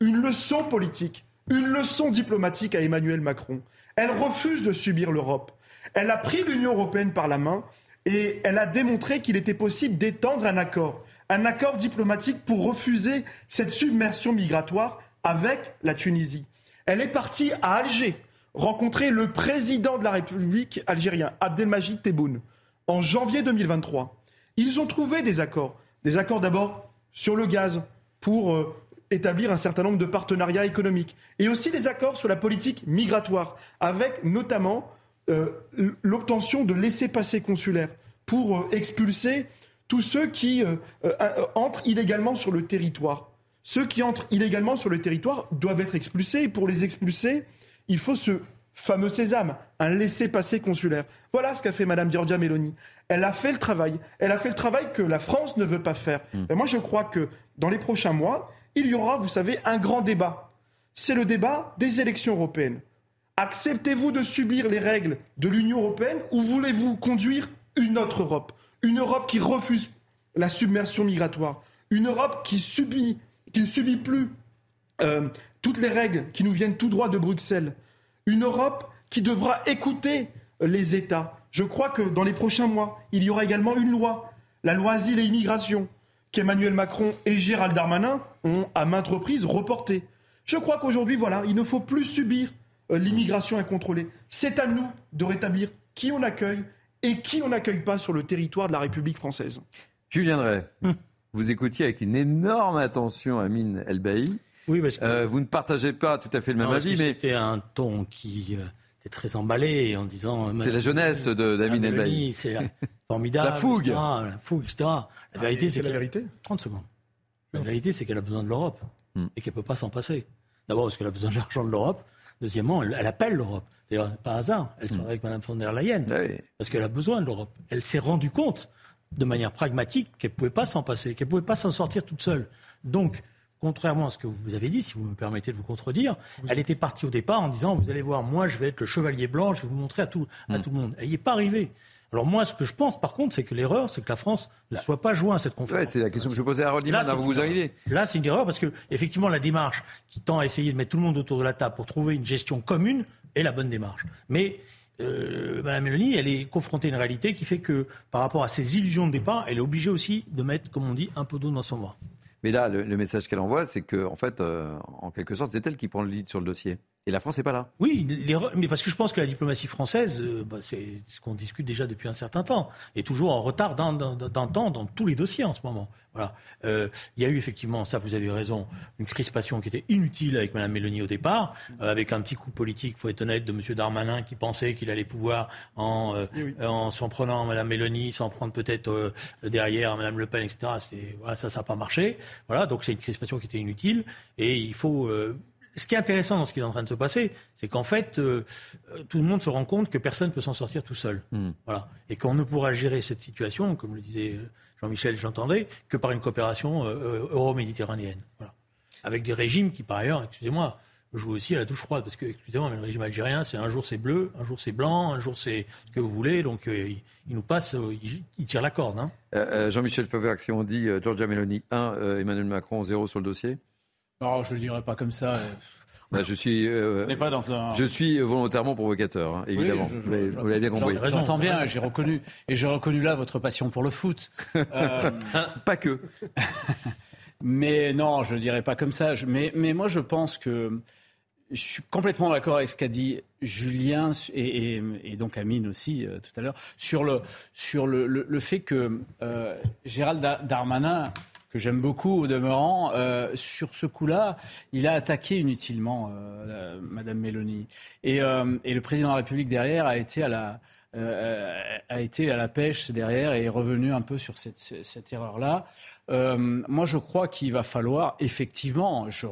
une leçon politique une leçon diplomatique à Emmanuel Macron. Elle refuse de subir l'Europe. Elle a pris l'Union européenne par la main et elle a démontré qu'il était possible d'étendre un accord, un accord diplomatique pour refuser cette submersion migratoire avec la Tunisie. Elle est partie à Alger rencontrer le président de la République algérien, Abdelmajid Tebboune, en janvier 2023. Ils ont trouvé des accords. Des accords d'abord sur le gaz pour euh, établir un certain nombre de partenariats économiques et aussi des accords sur la politique migratoire, avec notamment euh, l'obtention de laissés-passer consulaires pour euh, expulser tous ceux qui entrent illégalement sur le territoire. Ceux qui entrent illégalement sur le territoire doivent être expulsés et pour les expulser, il faut ce fameux sésame, un laissez-passer consulaire. Voilà ce qu'a fait Mme Giorgia Meloni. Elle a fait le travail. Elle a fait le travail que la France ne veut pas faire. Hmm. Et moi, je crois que dans les prochains mois, il y aura, vous savez, un grand débat. C'est le débat des élections européennes. Acceptez-vous de subir les règles de l'Union européenne ou voulez-vous conduire une autre Europe? Une Europe qui refuse la submersion migratoire, une Europe qui, subit, qui ne subit plus euh, toutes les règles qui nous viennent tout droit de Bruxelles, une Europe qui devra écouter les États. Je crois que dans les prochains mois, il y aura également une loi, la loi asile et immigration, qu'Emmanuel Macron et Gérald Darmanin ont à maintes reprises reporté. Je crois qu'aujourd'hui, voilà, il ne faut plus subir euh, l'immigration incontrôlée. C'est à nous de rétablir qui on accueille et qui on n'accueille pas sur le territoire de la République française. Julien Drey, hum. vous écoutiez avec une énorme attention Amine Elbaï. Oui, parce que... Euh, vous ne partagez pas tout à fait le même avis, mais... C'était un ton qui... Euh, était très emballé en disant. C'est la jeunesse d'Amine Elbaï. C'est formidable. la fougue. la fougue, etc. La vérité, c'est la vérité. 30 secondes. La vérité, c'est qu'elle a besoin de l'Europe hmm. et qu'elle ne peut pas s'en passer. D'abord parce qu'elle a besoin de l'argent de l'Europe. Deuxièmement, elle, appelle l'Europe. D'ailleurs, pas hasard, elle sera hmm. avec Mme von der Leyen. Ah parce qu'elle a besoin de l'Europe. Elle s'est rendue compte, de manière pragmatique, qu'elle ne pouvait pas s'en passer, qu'elle ne pouvait pas s'en sortir toute seule. Donc, contrairement à ce que vous avez dit, si vous me permettez de vous contredire, elle était partie au départ en disant, vous allez voir, moi, je vais être le chevalier blanc, je vais vous montrer à tout, à hmm. tout le monde. Elle n'y est pas arrivée. Alors moi, ce que je pense, par contre, c'est que l'erreur, c'est que la France ne soit pas jointe à cette conférence. c'est la question que je posais à Harold Là, vous vous arrivez. Là, c'est une erreur parce que, effectivement, la démarche qui tend à essayer de mettre tout le monde autour de la table pour trouver une gestion commune est la bonne démarche. Mais euh, Mme Mélanie, elle est confrontée à une réalité qui fait que, par rapport à ses illusions de départ, elle est obligée aussi de mettre, comme on dit, un peu d'eau dans son vin. Mais là, le, message qu'elle envoie, c'est que, en fait, euh, en quelque sorte, c'est elle qui prend le lead sur le dossier. Et la France n'est pas là. Oui, mais parce que je pense que la diplomatie française, euh, bah, c'est ce qu'on discute déjà depuis un certain temps, est toujours en retard d'un temps dans tous les dossiers en ce moment. Voilà. Euh, il y a eu effectivement, ça vous avez raison, une crispation qui était inutile avec Mme Mélanie au départ, euh, avec un petit coup politique, faut être honnête, de M. Darmanin qui pensait qu'il allait pouvoir, en en s'en prenant Mme Mélanie, s'en prendre peut-être derrière Mme Le Pen, etc. Voilà, ça, ça n'a pas marché. Voilà, donc c'est une crispation qui était inutile et il faut ce qui est intéressant dans ce qui est en train de se passer, c'est qu'en fait, euh, euh, tout le monde se rend compte que personne ne peut s'en sortir tout seul. Hmm. Voilà. Et qu'on ne pourra gérer cette situation, comme le disait euh, Jean-Michel, j'entendais, que par une coopération euro-méditerranéenne. Voilà. Avec des régimes qui, par ailleurs, excusez-moi, jouent aussi à la douche froide. Parce que, excusez-moi, mais le régime algérien, c'est un jour c'est bleu, un jour c'est blanc, un jour c'est ce que vous voulez. Donc, il, nous passe, il, tire la corde. Hein. Jean-Michel Fauvergue, si on dit Giorgia Meloni 1, Emmanuel Macron 0 sur le dossier non, je ne le dirais pas comme ça. Bah, je suis, euh, pas dans un... je suis volontairement provocateur, hein, évidemment. vous l'avez bien compris. J'entends bien, j'ai reconnu, et j'ai reconnu là votre passion pour le foot. Euh, pas que. mais non, je ne le dirais pas comme ça. mais, mais moi, je pense que je suis complètement d'accord avec ce qu'a dit Julien et, donc Amine aussi euh, tout à l'heure sur le, sur le, le, fait que euh, Gérald Darmanin, que j'aime beaucoup au demeurant, euh, sur ce coup-là, il a attaqué inutilement Madame Mélanie. Et, et, le président de la République derrière a été à la, a été à la pêche derrière et est revenu un peu sur cette, cette erreur-là. Euh, moi, je crois qu'il va falloir effectivement, je,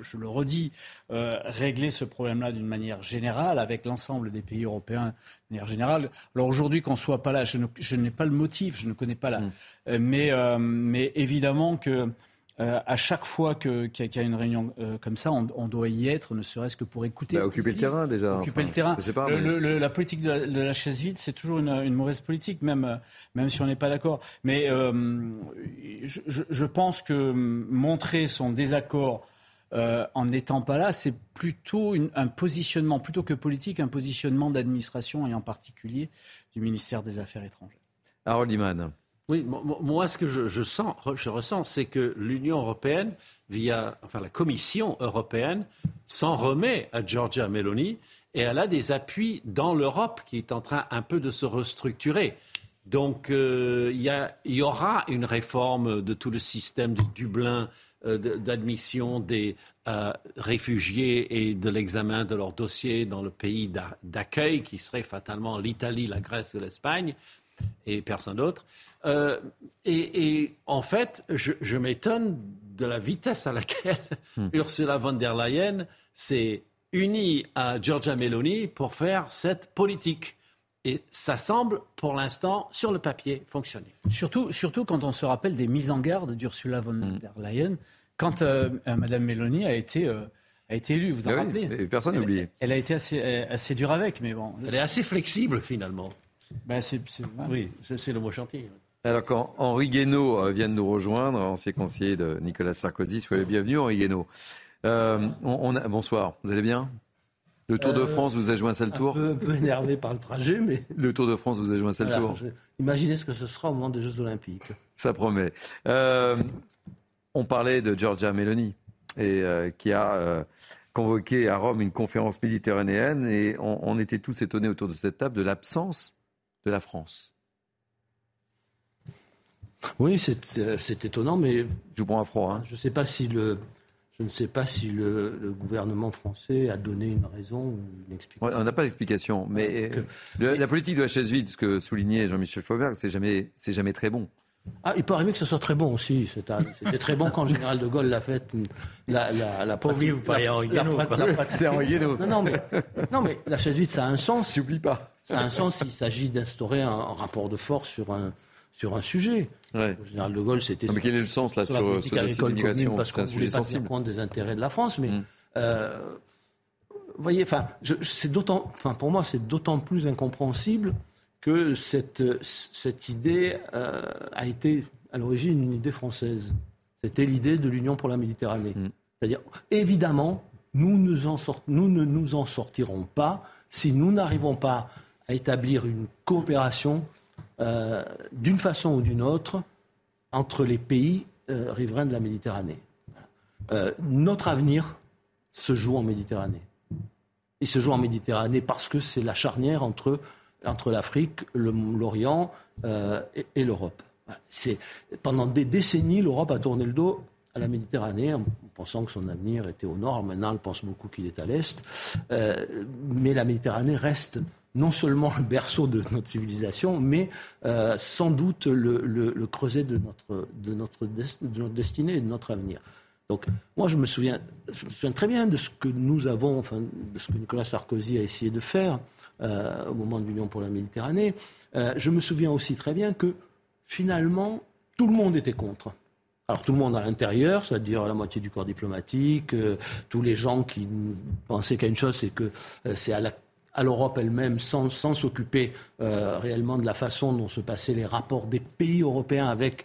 je le redis, euh, régler ce problème-là d'une manière générale avec l'ensemble des pays européens de manière générale. Alors aujourd'hui, qu'on soit pas là, je, n'ai pas le motif, je ne connais pas là, mm. euh, mais, euh, mais évidemment que euh, à chaque fois qu'il y, a une réunion euh, comme ça, on, doit y être, ne serait-ce que pour écouter. Bah, occuper le terrain déjà. Occuper le terrain. la politique de la, chaise vide, c'est toujours une, mauvaise politique, même, euh, même si on n'est pas d'accord. Mais je, pense que montrer son désaccord en n'étant pas là, c'est plutôt un positionnement, plutôt que politique, un positionnement d'administration et en particulier du ministère des Affaires étrangères. Harold Iman. Oui, moi, ce que je, sens, je ressens, c'est que l'Union européenne, via enfin la Commission européenne, s'en remet à Georgia Meloni et elle a des appuis dans l'Europe qui est en train un peu de se restructurer. Donc euh, il y, aura une réforme de tout le système de Dublin, euh, d'admission des euh, réfugiés et de l'examen de leurs dossiers dans le pays d'accueil, qui serait fatalement l'Italie, la Grèce ou l'Espagne, et personne d'autre. Euh, et, en fait, je, m'étonne de la vitesse à laquelle hmm. Ursula von der Leyen s'est unie à Giorgia Meloni pour faire cette politique. Et ça semble, pour l'instant, sur le papier, fonctionner. Surtout, surtout quand on se rappelle des mises en garde d'Ursula von hmm. der Leyen quand euh, euh, Madame Meloni a été, a été élue. Vous en ah rappelez Personne n'oublie. Elle, elle, a été assez, assez dure avec, mais bon. Elle est assez flexible, finalement. Ben, oui, c'est le mot chantier. Alors quand Henri Guénaud euh, vient de nous rejoindre, ancien conseiller de Nicolas Sarkozy, soyez le bienvenu Henri Guénaud. Euh, on, bonsoir, vous allez bien? Le Tour de euh, France vous a joué un seul tour? un peu, énervé par le trajet, mais... Le Tour de France vous a joué un seul tour? Imaginez ce que ce sera au moment des Jeux Olympiques. Ça promet. on parlait de Giorgia Meloni, et, qui a convoqué à Rome une conférence méditerranéenne, et on était tous étonnés autour de cette table de l'absence de la France. Oui, c'est étonnant, mais. Je prends un froid. Hein. Je, sais pas si le, je ne sais pas si le, gouvernement français a donné une raison ou une explication. on n'a pas d'explication, mais la politique de la chaise vide, ce que soulignait Jean-Michel Fauberg, c'est jamais, jamais très bon. Ah, il paraît mieux que ce soit très bon aussi. C'était très bon quand le général de Gaulle l'a fait. La, la, la pratique, C'est Henri Non, non, mais, non, mais la chaise vide, ça a un sens. N'oublie pas. Ça a un sens s'il s'agit d'instaurer un, rapport de force sur un, sur un sujet. Le général de Gaulle, c'était. Mais quel est le sens là sur, sur, sur l'immigration Parce qu'on voulait pas tenir compte des intérêts de la France, mais. Mm. Euh, vous voyez, enfin, c'est d'autant, enfin, pour moi, c'est d'autant plus incompréhensible que cette, cette idée euh, a été à l'origine une idée française. C'était l'idée de l'Union pour la Méditerranée. Mm. C'est-à-dire, évidemment, nous, nous, en nous ne nous en sortirons pas si nous n'arrivons pas à établir une coopération euh, d'une façon ou d'une autre entre les pays euh, riverains de la Méditerranée. notre avenir se joue en Méditerranée. Il se joue en Méditerranée parce que c'est la charnière entre entre l'Afrique, l'Orient euh, et, l'Europe. pendant des décennies, l'Europe a tourné le dos à la Méditerranée en pensant que son avenir était au nord. Maintenant, elle pense beaucoup qu'il est à l'est. Euh, mais la Méditerranée reste non seulement le berceau de notre civilisation, mais euh, sans doute le, creuset de notre, de, notre de notre destinée et de notre avenir. Donc, moi, je me souviens, très bien de ce que nous avons, enfin, de ce que Nicolas Sarkozy a essayé de faire euh, au moment de l'Union pour la Méditerranée. Euh, je me souviens aussi très bien que finalement, tout le monde était contre. Alors tout le monde à l'intérieur, c'est-à-dire la moitié du corps diplomatique, tous les gens qui pensaient qu'à une chose, c'est que c'est à l'Europe elle-même, sans, s'occuper réellement de la façon dont se passaient les rapports des pays européens avec,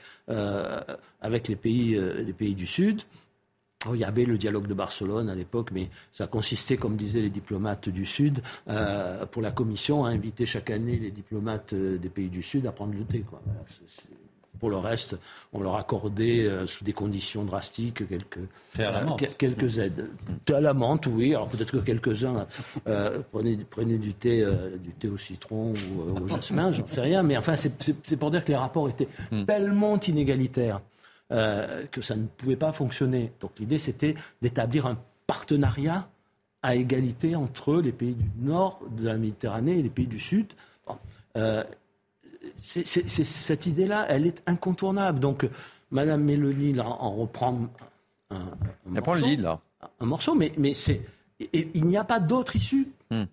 avec les, pays, les pays du Sud. Oh, il y avait le dialogue de Barcelone à l'époque, mais ça consistait, comme disaient les diplomates du Sud, euh, pour la Commission à inviter chaque année les diplomates euh, des pays du Sud à prendre le thé. Pour le reste, on leur accordait euh, sous des conditions drastiques quelques, euh, quelques aides. Thé à la menthe, oui. Alors peut-être que quelques-uns euh, prenaient, du, thé, du thé au citron ou au jasmin, j'en sais rien. Mais enfin, c'est pour dire que les rapports étaient hmm. tellement inégalitaires que ça ne pouvait pas fonctionner. Donc l'idée, c'était d'établir un partenariat à égalité entre les pays du nord de la Méditerranée et les pays du sud. Bon, cette idée-là, elle est incontournable. Donc, Madame Mélanie là, en reprend un, un, morceau, le lead, là. un morceau, mais, mais c'est, il n'y a pas d'autre issue. Hmm.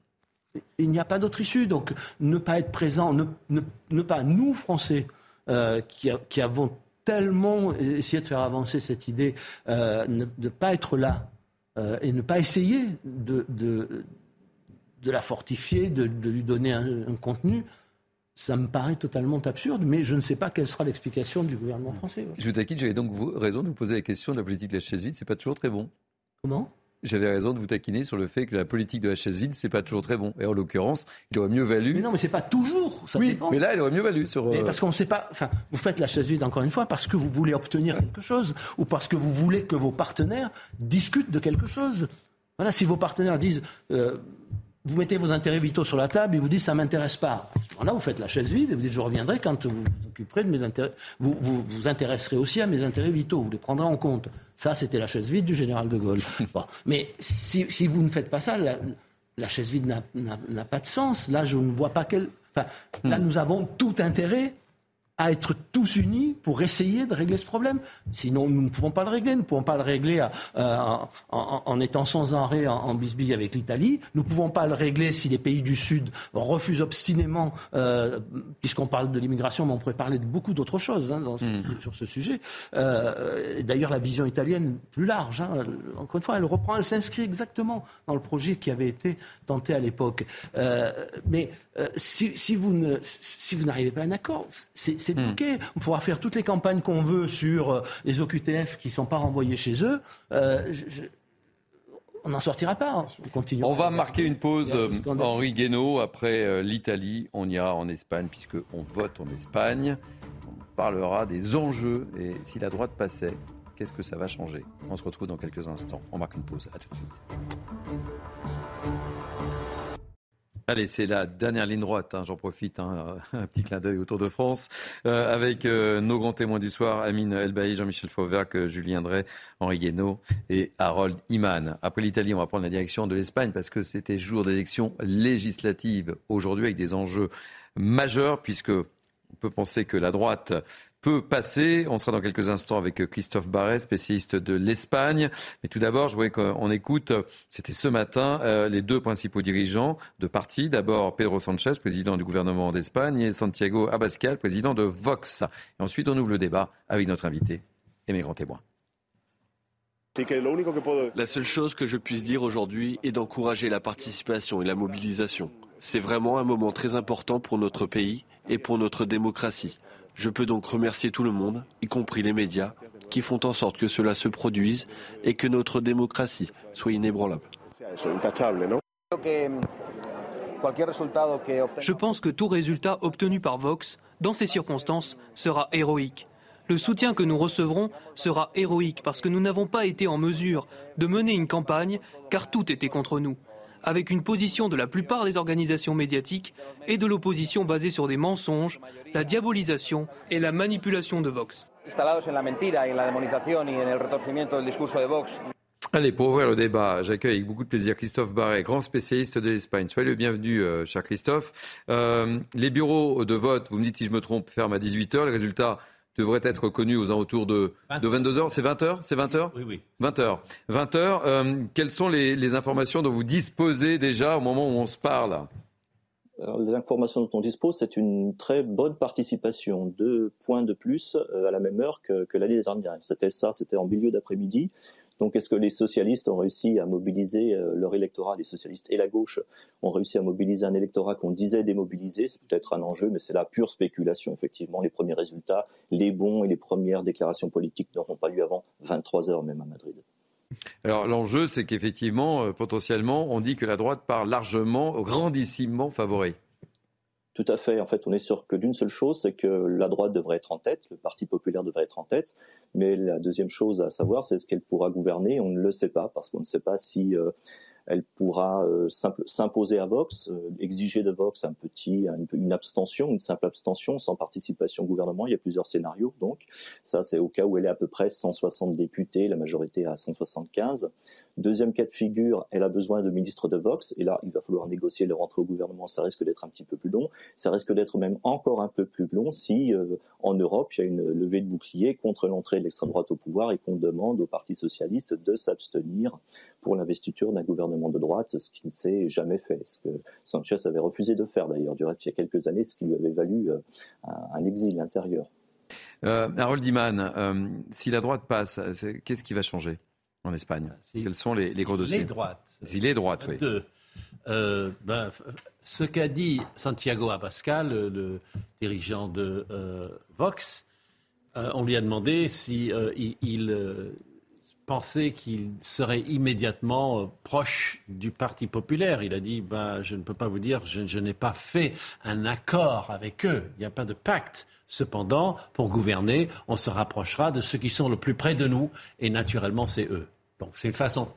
Il n'y a pas d'autre issue. Donc, ne pas être présent, ne, ne, pas, nous, Français, euh, qui, qui, avons tellement essayé de faire avancer cette idée, euh, ne, pas être là euh, et ne pas essayer de, de, de la fortifier, de, lui donner un contenu, ça me paraît totalement absurde, mais je ne sais pas quelle sera l'explication du gouvernement français. Je vous taquine, j'avais donc raison de vous poser la question de la politique de la chaise vide, c'est pas toujours très bon. Comment? J'avais raison de vous taquiner sur le fait que la politique de la chaise vide, c'est pas toujours très bon. Et en l'occurrence, il aurait mieux valu. Mais non, mais c'est pas toujours. Ça oui, mais là, il aurait mieux valu sur. Mais euh, parce qu'on ne sait pas. Enfin, vous faites la chaise vide encore une fois parce que vous voulez obtenir quelque chose ou parce que vous voulez que vos partenaires discutent de quelque chose. Voilà, si vos partenaires disent. Euh, vous mettez vos intérêts vitaux sur la table et vous dites ça m'intéresse pas. Là, vous faites la chaise vide et vous dites je reviendrai quand vous vous occuperez de mes intérêts. Vous vous, intéresserez aussi à mes intérêts vitaux, vous les prendrez en compte. Ça, c'était la chaise vide du général de Gaulle. Mais si, si, vous ne faites pas ça, la, la chaise vide n'a pas de sens. Là, je ne vois pas quel. Enfin, là, nous avons tout intérêt à être tous unis pour essayer de régler ce problème. Sinon, nous ne pouvons pas le régler. Nous ne pouvons pas le régler euh, en, étant sans arrêt en, en bisbille avec l'Italie. Nous ne pouvons pas le régler si les pays du Sud refusent obstinément, euh, puisqu'on parle de l'immigration, mais on pourrait parler de beaucoup d'autres choses hein, hmm. sur ce sujet. Euh, D'ailleurs, la vision italienne plus large, hein, encore une fois, elle reprend, elle s'inscrit exactement dans le projet qui avait été tenté à l'époque. Mais si, si, vous si n'arrivez pas à un accord, c'est c'est hmm. On pourra faire toutes les campagnes qu'on veut sur euh, les OQTF qui ne sont pas renvoyés chez eux. Euh, on n'en sortira pas. Hein. On, on va marquer une pause, euh, Henri Guénaud. Après l'Italie, on ira en Espagne, puisqu'on vote en Espagne. On parlera des enjeux et si la droite passait, qu'est-ce que ça va changer? On se retrouve dans quelques instants. On marque une pause. À tout de suite. Allez, c'est la dernière ligne droite. Hein, j'en profite, hein, un petit clin d'œil autour de France, euh, avec euh, nos grands témoins du soir, Amine Elbaï, Jean-Michel Fauvergue, Julien Drey, Henri Guénaud et Harold Iman. Après l'Italie, on va prendre la direction de l'Espagne parce que c'était jour d'élection législative aujourd'hui avec des enjeux majeurs puisque on peut penser que la droite peut passer. On sera dans quelques instants avec Christophe Barret, spécialiste de l'Espagne. Mais tout d'abord, je voudrais qu'on écoute, c'était ce matin, euh, les deux principaux dirigeants de partis. D'abord, Pedro Sanchez, président du gouvernement d'Espagne, et Santiago Abascal, président de Vox. Et ensuite, on ouvre le débat avec notre invité et mes grands témoins. La seule chose que je puisse dire aujourd'hui est d'encourager la participation et la mobilisation. C'est vraiment un moment très important pour notre pays et pour notre démocratie. Je peux donc remercier tout le monde, y compris les médias, qui font en sorte que cela se produise et que notre démocratie soit inébranlable. Je pense que tout résultat obtenu par Vox, dans ces circonstances, sera héroïque. Le soutien que nous recevrons sera héroïque parce que nous n'avons pas été en mesure de mener une campagne car tout était contre nous avec une position de la plupart des organisations médiatiques et de l'opposition basée sur des mensonges, la diabolisation et la manipulation de Vox. Allez, pour ouvrir le débat, j'accueille avec beaucoup de plaisir Christophe Barret, grand spécialiste de l'Espagne. Soyez le bienvenu, euh, cher Christophe. Euh, les bureaux de vote, vous me dites si je me trompe, ferment à 18h. Les résultats devrait être connu aux alentours de, de 22 heures. C'est 20 heures C'est 20 heures Oui, oui. 20 heures. 20 heures. Euh, quelles sont les, informations dont vous disposez déjà au moment où on se parle? Les informations dont on dispose, c'est une très bonne participation, deux points de plus euh, à la même heure que, que l'année dernière. C'était ça, c'était en milieu d'après-midi. Donc est-ce que les socialistes ont réussi à mobiliser euh, leur électorat, les socialistes et la gauche ont réussi à mobiliser un électorat qu'on disait démobiliser C'est peut-être un enjeu, mais c'est la pure spéculation, effectivement. Les premiers résultats, les bons et les premières déclarations politiques n'auront pas lieu avant 23 heures même à Madrid. Alors l'enjeu, c'est qu'effectivement, euh, potentiellement, on dit que la droite part largement, grandissimement favorée. Tout à fait. En fait, on est sûr que d'une seule chose, c'est que la droite devrait être en tête, le Parti populaire devrait être en tête. Mais la deuxième chose à savoir, c'est ce qu'elle pourra gouverner. On ne le sait pas parce qu'on ne sait pas si euh, elle pourra euh, s'imposer à Vox, euh, exiger de Vox un petit, une abstention, une simple abstention sans participation au gouvernement. Il y a plusieurs scénarios. Donc, ça, c'est au cas où elle est à peu près 160 députés, la majorité à 175. Deuxième cas de figure, elle a besoin de ministres de Vox, et là, il va falloir négocier le rentrée au gouvernement. Ça risque d'être un petit peu plus long. Ça risque d'être même encore un peu plus long si, euh, en Europe, il y a une levée de bouclier contre l'entrée de l'extrême droite au pouvoir et qu'on demande au Parti socialiste de s'abstenir pour l'investiture d'un gouvernement de droite, ce qui ne s'est jamais fait. Ce que Sanchez avait refusé de faire d'ailleurs, du reste, il y a quelques années, ce qui lui avait valu euh, un exil intérieur. Euh, Harold Iman, si la droite passe, qu'est-ce qui va changer? En Espagne Quels sont les, gros dossiers Les droites. Il est droite, oui. Euh, ben, ce qu'a dit Santiago Abascal, le, dirigeant de euh, Vox, euh, on lui a demandé si il, pensait qu'il serait immédiatement proche du Parti populaire. Il a dit ben, Je ne peux pas vous dire, je, je n'ai pas fait un accord avec eux. Il n'y a pas de pacte. Cependant, pour gouverner, on se rapprochera de ceux qui sont le plus près de nous, et naturellement, c'est eux. Donc, c'est une façon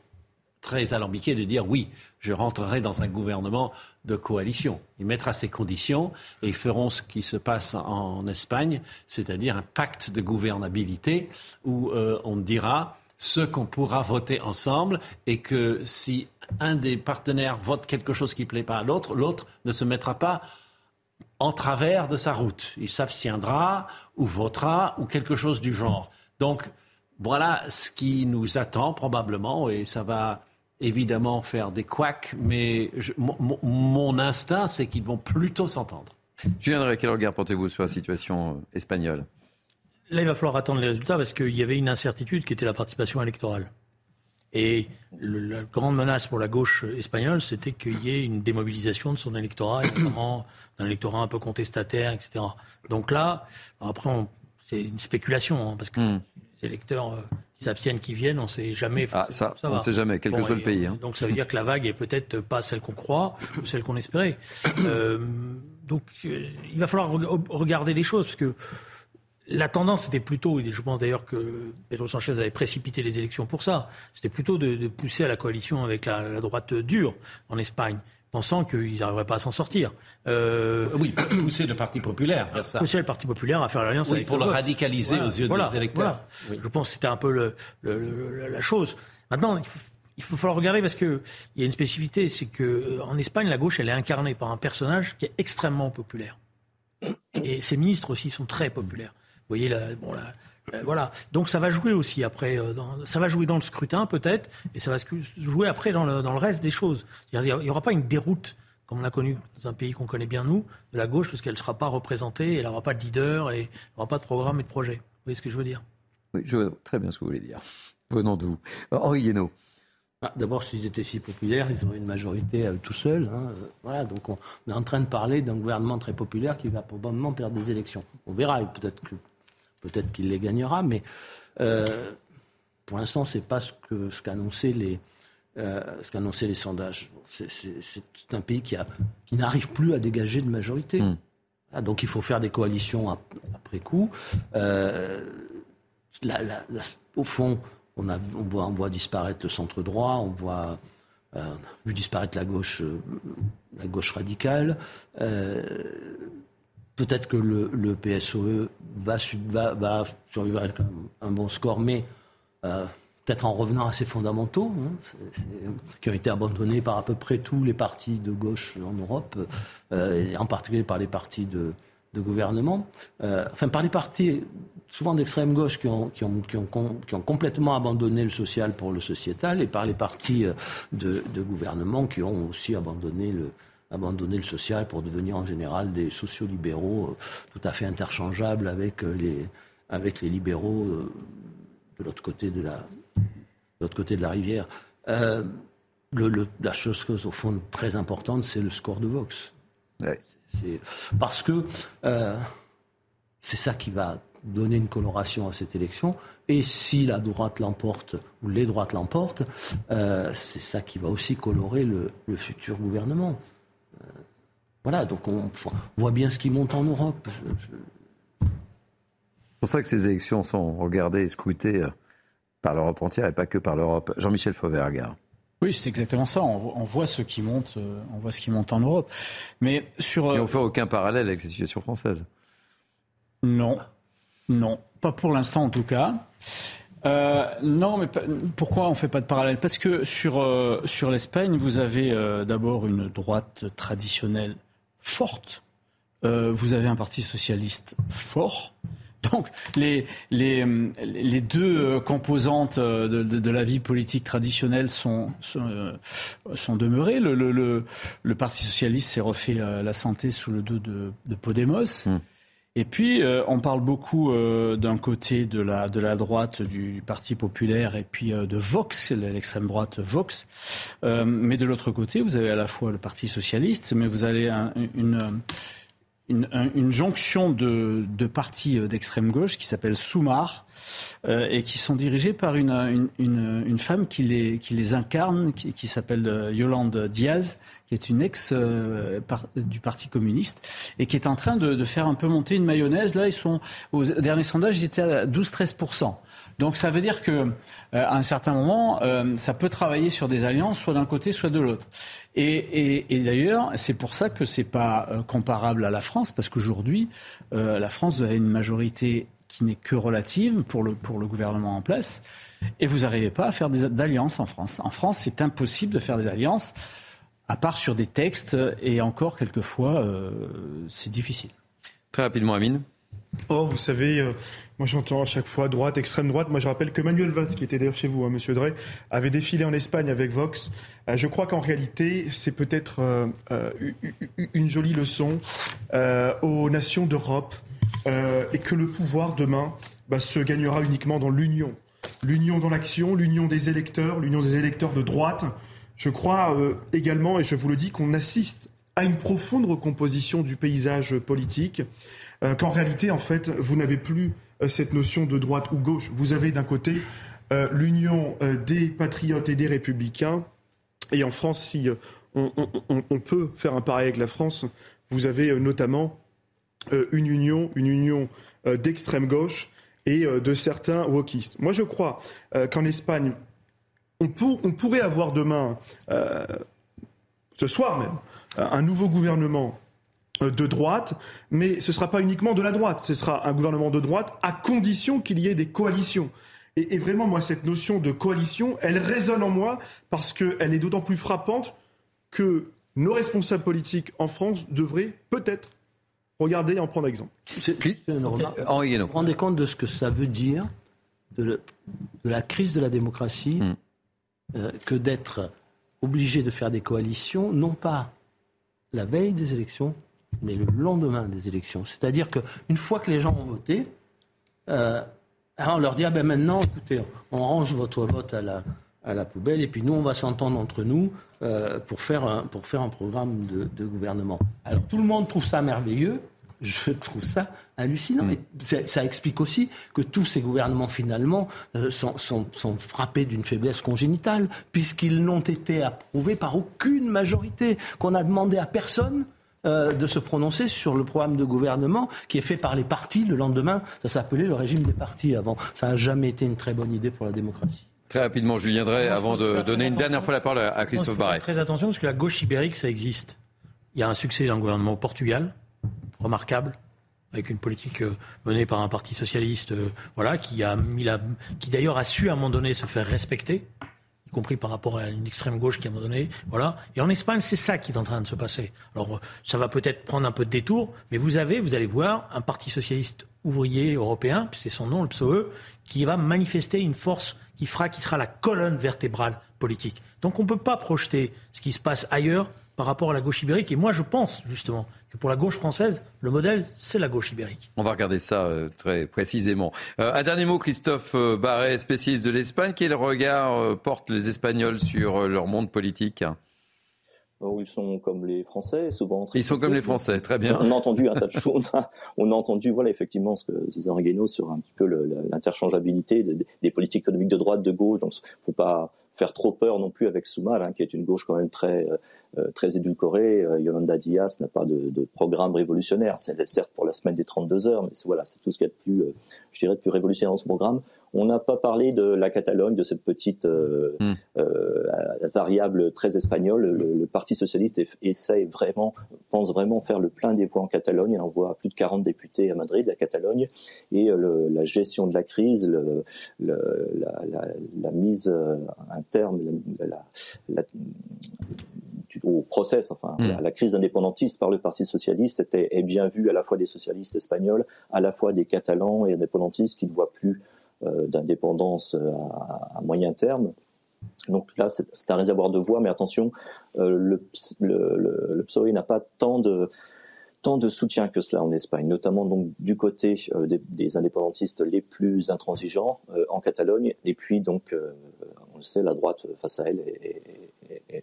très alambiquée de dire oui, je rentrerai dans un gouvernement de coalition. Il mettra ses conditions et ils feront ce qui se passe en Espagne, c'est-à-dire un pacte de gouvernabilité où euh, on dira ce qu'on pourra voter ensemble et que si un des partenaires vote quelque chose qui ne plaît pas à l'autre, l'autre ne se mettra pas en travers de sa route. Il s'abstiendra ou votera ou quelque chose du genre. Donc voilà ce qui nous attend probablement et ça va évidemment faire des couacs, mais mon, instinct c'est qu'ils vont plutôt s'entendre. Julien quel regard portez-vous sur la situation euh, espagnole? Là, il va falloir attendre les résultats parce qu'il y avait une incertitude qui était la participation électorale. Et la grande menace pour la gauche espagnole, c'était qu'il y ait une démobilisation de son électorat, notamment d'un électorat un peu contestataire, etc. Donc là, après, c'est une spéculation, hein, parce que hmm. Les électeurs euh, qui s'abstiennent, qui viennent, on ne sait jamais. Ah, ça, on ne sait jamais, quel que soit le pays. Hein. Donc ça veut dire que la vague est peut-être pas celle qu'on croit ou celle qu'on espérait. Euh, donc euh, il va falloir regarder les choses, parce que la tendance était plutôt, et je pense d'ailleurs que Pedro Sanchez avait précipité les élections pour ça, c'était plutôt de, pousser à la coalition avec la, droite dure en Espagne pensant qu'ils n'arriveraient pas à s'en sortir. Euh, oui, pousser le Parti populaire vers ça. Pousser le Parti populaire à faire l'alliance avec pour le, radicaliser aux yeux des électeurs. Je pense que c'était un peu la chose. Maintenant, il faut, falloir regarder parce qu'il y a une spécificité, c'est qu'en Espagne, la gauche, elle est incarnée par un personnage qui est extrêmement populaire. Et ses ministres aussi sont très populaires. Vous voyez, la, bon, euh, voilà. Donc ça va jouer aussi après. Euh, ça va jouer dans le scrutin peut-être, et ça va jouer après dans le, dans le reste des choses. Il n'y aura pas une déroute comme on a connu dans un pays qu'on connaît bien nous, de la gauche, parce qu'elle ne sera pas représentée, elle n'aura pas de leader, et elle n'aura pas de programme et de projet. Vous voyez ce que je veux dire? Oui, je vois très bien ce que vous voulez dire. Venant d'où? Henri Guénaud. Ah, d'abord, s'ils étaient si populaires, ils auraient une majorité euh, tout seuls. Hein. Voilà, donc on, est en train de parler d'un gouvernement très populaire qui va probablement perdre des élections. On verra, peut-être que Peut-être qu'il les gagnera, mais euh, pour l'instant, ce n'est pas ce qu'annonçaient ce qu'annonçaient les, euh, les sondages. C'est un pays qui, qui n'arrive plus à dégager de majorité. Hmm. Ah, donc il faut faire des coalitions après coup. Euh, au fond, on, a, on, voit, on, voit, disparaître le centre droit, on voit vu disparaître la gauche, la gauche radicale. Peut-être que le, PSOE va, va, survivre avec un, bon score, mais euh, peut-être en revenant à ses fondamentaux, hein, qui ont été abandonnés par à peu près tous les partis de gauche en Europe, euh, et en particulier par les partis de, gouvernement, euh, enfin par les partis souvent d'extrême gauche qui ont, complètement abandonné le social pour le sociétal, et par les partis de gouvernement qui ont aussi abandonné le, abandonner le social pour devenir en général des sociolibéraux euh, tout à fait interchangeables avec euh, les, avec les libéraux euh, de l'autre côté de la, l'autre côté de la rivière. le, la chose au fond très importante, c'est le score de Vox. parce que c'est ça qui va donner une coloration à cette élection. Et si la droite l'emporte, ou les droites l'emportent, c'est ça qui va aussi colorer le, le futur gouvernement. Voilà, donc on, voit bien ce qui monte en Europe. C'est pour ça que ces élections sont regardées et scrutées euh, par l'Europe entière et pas que par l'Europe. Jean-Michel Fauvergue. Oui, c'est exactement ça. On, voit ce qui monte, euh, on voit ce qui monte en Europe. Mais sur. Et on fait aucun parallèle avec la situation française? Non, non, pas pour l'instant en tout cas. Euh, non, mais pourquoi on ne fait pas de parallèle? Parce que sur, euh, sur l'Espagne, vous avez euh, d'abord une droite traditionnelle forte, vous avez un parti socialiste fort. Donc les, les, les deux composantes de, la vie politique traditionnelle sont, sont, demeurées. Le, le, Parti socialiste s'est refait la santé sous le dos de, de Podemos. Hmm. Et puis, euh, on parle beaucoup euh, d'un côté de la, de la droite du, Parti populaire et puis euh, de Vox, l'extrême droite Vox. mais de l'autre côté, vous avez à la fois le Parti socialiste, mais vous avez une, une, jonction de, de partis d'extrême gauche qui s'appelle Soumar, euh, et qui sont dirigés par une, une, une, femme qui les, qui les incarne, qui, qui s'appelle euh, Yolande Diaz, qui est une ex euh, du Parti communiste et qui est en train de, de, faire un peu monter une mayonnaise. Là, ils sont au dernier sondage, ils étaient à 12-13 donc ça veut dire que à un certain moment, ça peut travailler sur des alliances, soit d'un côté, soit de l'autre. Et, et, et d'ailleurs, c'est pour ça que c'est pas comparable à la France, parce qu'aujourd'hui, la France a une majorité qui n'est que relative pour le, pour le gouvernement en place. Et vous n'arrivez pas à faire d'alliances en France. En France, c'est impossible de faire des alliances, à part sur des textes, et encore quelquefois, euh, c'est difficile. Très rapidement, Amine. Oh, vous savez, euh, moi j'entends à chaque fois droite, extrême droite. Moi je rappelle que Manuel Valls, qui était d'ailleurs chez vous, hein, Monsieur Drey, avait défilé en Espagne avec Vox. Euh, je crois qu'en réalité, c'est peut-être une jolie leçon aux nations d'Europe euh, et que le pouvoir demain bah, se gagnera uniquement dans l'union. L'union dans l'action, l'union des électeurs, l'union des électeurs de droite. Je crois euh, également, et je vous le dis, qu'on assiste à une profonde recomposition du paysage politique, euh, qu'en réalité, en fait, vous n'avez plus cette notion de droite ou gauche. Vous avez d'un côté l'union des patriotes et des républicains, et en France, si on, on, peut faire un pareil avec la France, vous avez notamment une union, une union euh, d'extrême gauche et euh, de certains wokistes. Moi, je crois qu'en Espagne, on, on, pourrait avoir demain, ce soir même, un nouveau gouvernement de droite, mais ce ne sera pas uniquement de la droite, ce sera un gouvernement de droite à condition qu'il y ait des coalitions. Et, et, vraiment, moi, cette notion de coalition, elle résonne en moi parce qu'elle est d'autant plus frappante que nos responsables politiques en France devraient peut-être Regardez et en prendre exemple. Vous vous rendez compte de ce que ça veut dire de, la crise de la démocratie hmm. euh, que d'être obligé de faire des coalitions, non pas la veille des élections, mais le lendemain des élections. C'est-à-dire qu'une fois que les gens ont voté, euh, on leur dit ah ben maintenant, écoutez, on range votre vote à la, à la poubelle et puis nous, on va s'entendre entre nous euh, pour, faire un, pour faire un programme de, gouvernement. Alors tout le monde trouve ça merveilleux. Je trouve ça hallucinant. Mm. Et ça explique aussi que tous ces gouvernements, finalement, euh, sont, sont, sont, frappés d'une faiblesse congénitale, puisqu'ils n'ont été approuvés par aucune majorité, qu'on a demandé à personne euh, de se prononcer sur le programme de gouvernement qui est fait par les partis le lendemain. Ça s'appelait le régime des partis avant. Ça n'a jamais été une très bonne idée pour la démocratie. Très rapidement, Julien Drey, avant de donner une dernière fois la parole à Christophe Barret. Très attention parce que la gauche ibérique, ça existe. Il y a un succès dans le gouvernement au Portugal, remarquable, avec une politique euh, menée par un parti socialiste, euh, voilà, qui a mis la, qui d'ailleurs a su à un moment donné se faire respecter, y compris par rapport à une extrême gauche qui à un moment donné, voilà. Et en Espagne, c'est ça qui est en train de se passer. Alors, ça va peut-être prendre un peu de détour, mais vous avez, vous allez voir, un parti socialiste ouvrier européen, c'est son nom, le PSOE, qui va manifester une force qui sera la colonne vertébrale politique. Donc on ne peut pas projeter ce qui se passe ailleurs par rapport à la gauche ibérique. Et moi, je pense justement que pour la gauche française, le modèle, c'est la gauche ibérique. On va regarder ça euh, très précisément. Euh, un dernier mot, Christophe euh, Barret, spécialiste de l'Espagne. Quel regard portent les Espagnols sur leur monde politique? Ils sont comme les Français, souvent Ils sont comme les Français, très bien. On a entendu un tas de choses. On a, entendu, voilà, effectivement, ce que disait Regueno sur un petit peu l'interchangeabilité des, politiques économiques de droite, de gauche. Donc, faut pas, faire trop peur non plus avec Soumal, hein, qui est une gauche quand même très euh, très édulcorée. Yolanda Diaz n'a pas de, de, programme révolutionnaire. C'est certes pour la semaine des 32 heures, mais voilà, c'est tout ce qu'il y a de plus, je dirais, de plus révolutionnaire dans ce programme. On n'a pas parlé de la Catalogne, de cette petite euh, hmm. euh, variable très espagnole. Le, Parti socialiste essaie vraiment, pense vraiment faire le plein des voix en Catalogne. Il envoie plus de 40 députés à Madrid, la Catalogne, et euh, la gestion de la crise, la, mise à un terme, au process, enfin, hmm. la, crise indépendantiste par le Parti socialiste était, est bien vue à la fois des socialistes espagnols, à la fois des Catalans et indépendantistes qui ne voient plus euh, d'indépendance euh, à, moyen terme. Donc là, c'est un réservoir de voix, mais attention, euh, le, le, PSOE n'a pas tant de, tant de soutien que cela en Espagne, notamment donc du côté des, indépendantistes les plus intransigeants en Catalogne, et puis donc, on le sait, la droite face à elle est,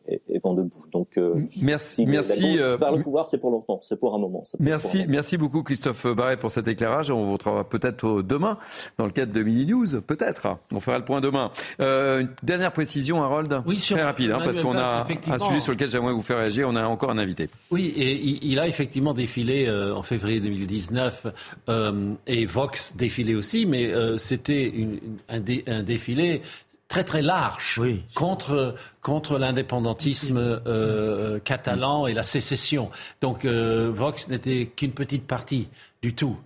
et, vent debout. Donc, euh, merci, merci. Euh, par le pouvoir, c'est pour longtemps, c'est pour un moment. Merci, merci beaucoup Christophe Barret pour cet éclairage. On vous retrouvera peut-être demain dans le cadre de Mini News, peut-être. On fera le point demain. Euh, une dernière précision, Harold. Oui, très rapide, hein, parce qu'on a un sujet sur lequel j'aimerais vous faire réagir. On a encore un invité. Oui, et il, a effectivement défilé en février 2019 et Vox défilé aussi, mais c'était un, un défilé très très large contre contre l'indépendantisme euh, euh, catalan et la sécession. Donc euh, Vox n'était qu'une petite partie du tout.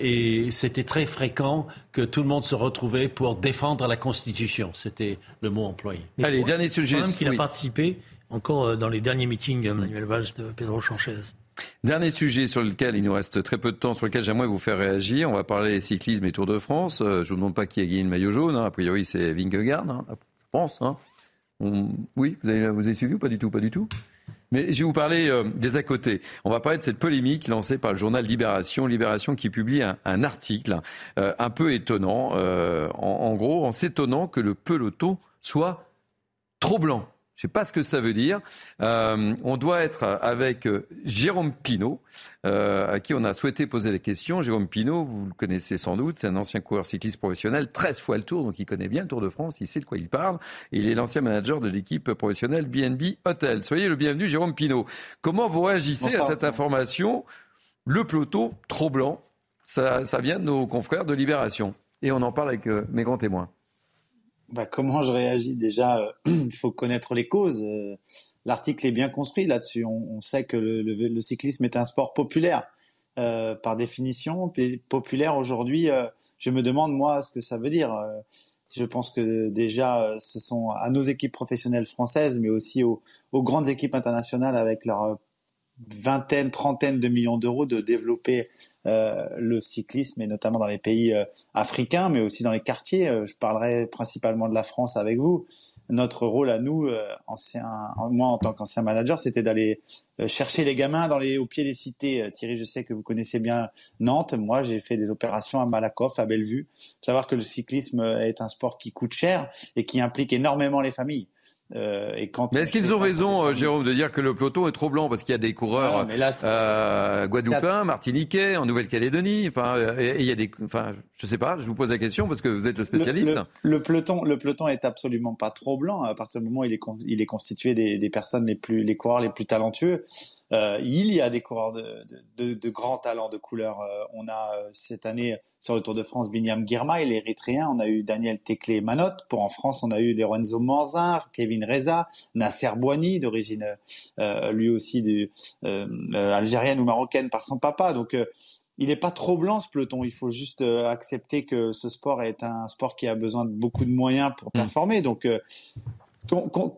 et c'était très fréquent que tout le monde se retrouvait pour défendre la Constitution. C'était le mot employé. Allez, dernier sujet. Quand même qu'il a participé encore dans les derniers meetings, Manuel Valls de Pedro Sanchez. Dernier sujet sur lequel il nous reste très peu de temps, sur lequel j'aimerais vous faire réagir. On va parler cyclisme et Tour de France. Euh, je ne vous demande pas qui a gagné le maillot jaune. Hein. A priori, c'est Vingegaard, hein. je pense. Hein. Oui, vous avez, suivi ou pas du tout? Pas du tout mais je vais vous parler euh, des à côté. On va parler de cette polémique lancée par le journal Libération. Libération qui publie un, article euh, un peu étonnant, en, gros, en s'étonnant que le peloton soit trop blanc. Je ne sais pas ce que ça veut dire. Euh, on doit être avec euh, Jérôme Pinault, euh, à qui on a souhaité poser des questions. Jérôme Pinault, vous le connaissez sans doute, c'est un ancien coureur cycliste professionnel, 13 fois le Tour, donc il connaît bien le Tour de France, il sait de quoi il parle. Et il est l'ancien manager de l'équipe professionnelle BNB Hotel. Soyez le bienvenu, Jérôme Pinault. Comment vous réagissez à cette information? Le peloton trop blanc, ça, ça, vient de nos confrères de Libération. Et on en parle avec mes grands témoins. Bah, comment je réagis Déjà, euh, il faut connaître les causes. Euh, l'article est bien construit là-dessus. On, sait que le, cyclisme est un sport populaire. Euh, par définition, populaire aujourd'hui, je me demande moi ce que ça veut dire. je pense que déjà, ce sont à nos équipes professionnelles françaises, mais aussi aux, aux grandes équipes internationales avec leur vingtaine, trentaine de millions d'euros de développer euh, le cyclisme et notamment dans les pays euh, africains, mais aussi dans les quartiers. Euh, je parlerai principalement de la France avec vous. Notre rôle à nous, ancien, moi en tant qu'ancien manager, c'était d'aller chercher les gamins dans les, au pied des cités. Thierry, je sais que vous connaissez bien Nantes. Moi, j'ai fait des opérations à Malakoff, à Bellevue. Faut savoir que le cyclisme est un sport qui coûte cher et qui implique énormément les familles. Euh, et quand mais est-ce qu'ils ont raison, euh, Jérôme, de dire que le peloton est trop blanc parce qu'il y a des coureurs euh, guadeloupéens, martiniquais, en Nouvelle-Calédonie, enfin, et il y a des, enfin, je sais pas, je vous pose la question parce que vous êtes le spécialiste. Le, peloton, le peloton est absolument pas trop blanc à partir du moment où il est, il est constitué des, des personnes les plus, les coureurs les plus talentueux. Euh, il y a des coureurs de, de, de, grands talents de couleur. Euh, on a euh, cette année sur le Tour de France Binyam Girma, il est érythréen. On a eu Daniel Teclé Manot. Pour en France, on a eu Lorenzo Manzar, Kevin Reza, Nasser Bouani, d'origine lui aussi du, algérienne ou marocaine par son papa. Donc il n'est pas trop blanc ce peloton. Il faut juste accepter que ce sport est un sport qui a besoin de beaucoup de moyens pour mmh. performer. Donc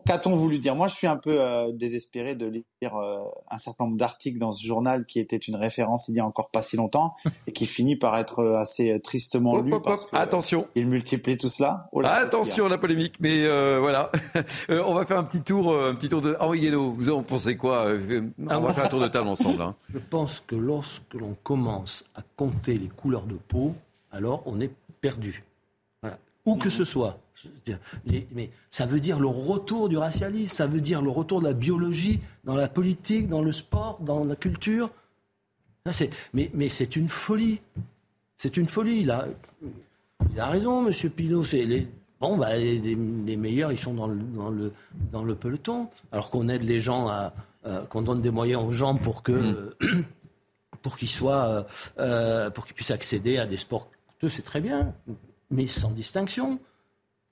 Qu'a-t-on voulu dire? Moi, je suis un peu euh, désespéré de lire euh, un certain nombre d'articles dans ce journal qui était une référence il y a encore pas si longtemps et qui finit par être euh, assez tristement lu parce que, Attention, il multiplie tout cela. Oh Attention la polémique, mais voilà, on va faire un petit tour, un petit tour de Henri Guénaud. Vous en pensez quoi? On va faire un tour de table ensemble. Hein. Je pense que lorsque l'on commence à compter les couleurs de peau, alors on est perdu. Où que ce soit mais ça veut dire le retour du racialisme, ça veut dire le retour de la biologie dans la politique, dans le sport, dans la culture. mais, mais c'est une folie. C'est une folie. Il a, il a raison, M. Pinot. Les, Bon, bah, les, meilleurs, ils sont dans le, dans le, dans le peloton. Alors qu'on aide les gens à. Euh, qu'on donne des moyens aux gens pour que. Mm. pour qu'ils soient. Euh, pour qu'ils puissent accéder à des sports c'est très bien, mais sans distinction.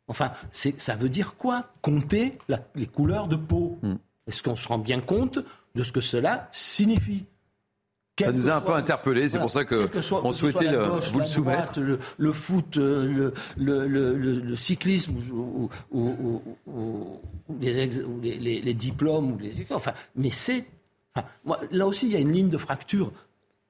Enfin, ça veut dire quoi Compter les couleurs de peau? Mm. Est-ce qu'on se rend bien compte de ce que cela signifie? Ça nous a un peu interpellé, c'est pour ça que, on souhaitait vous le soumettre. le, foot, euh, le, cyclisme, ou, les, diplômes, ou les, enfin, mais c'est, là aussi il y a une ligne de fracture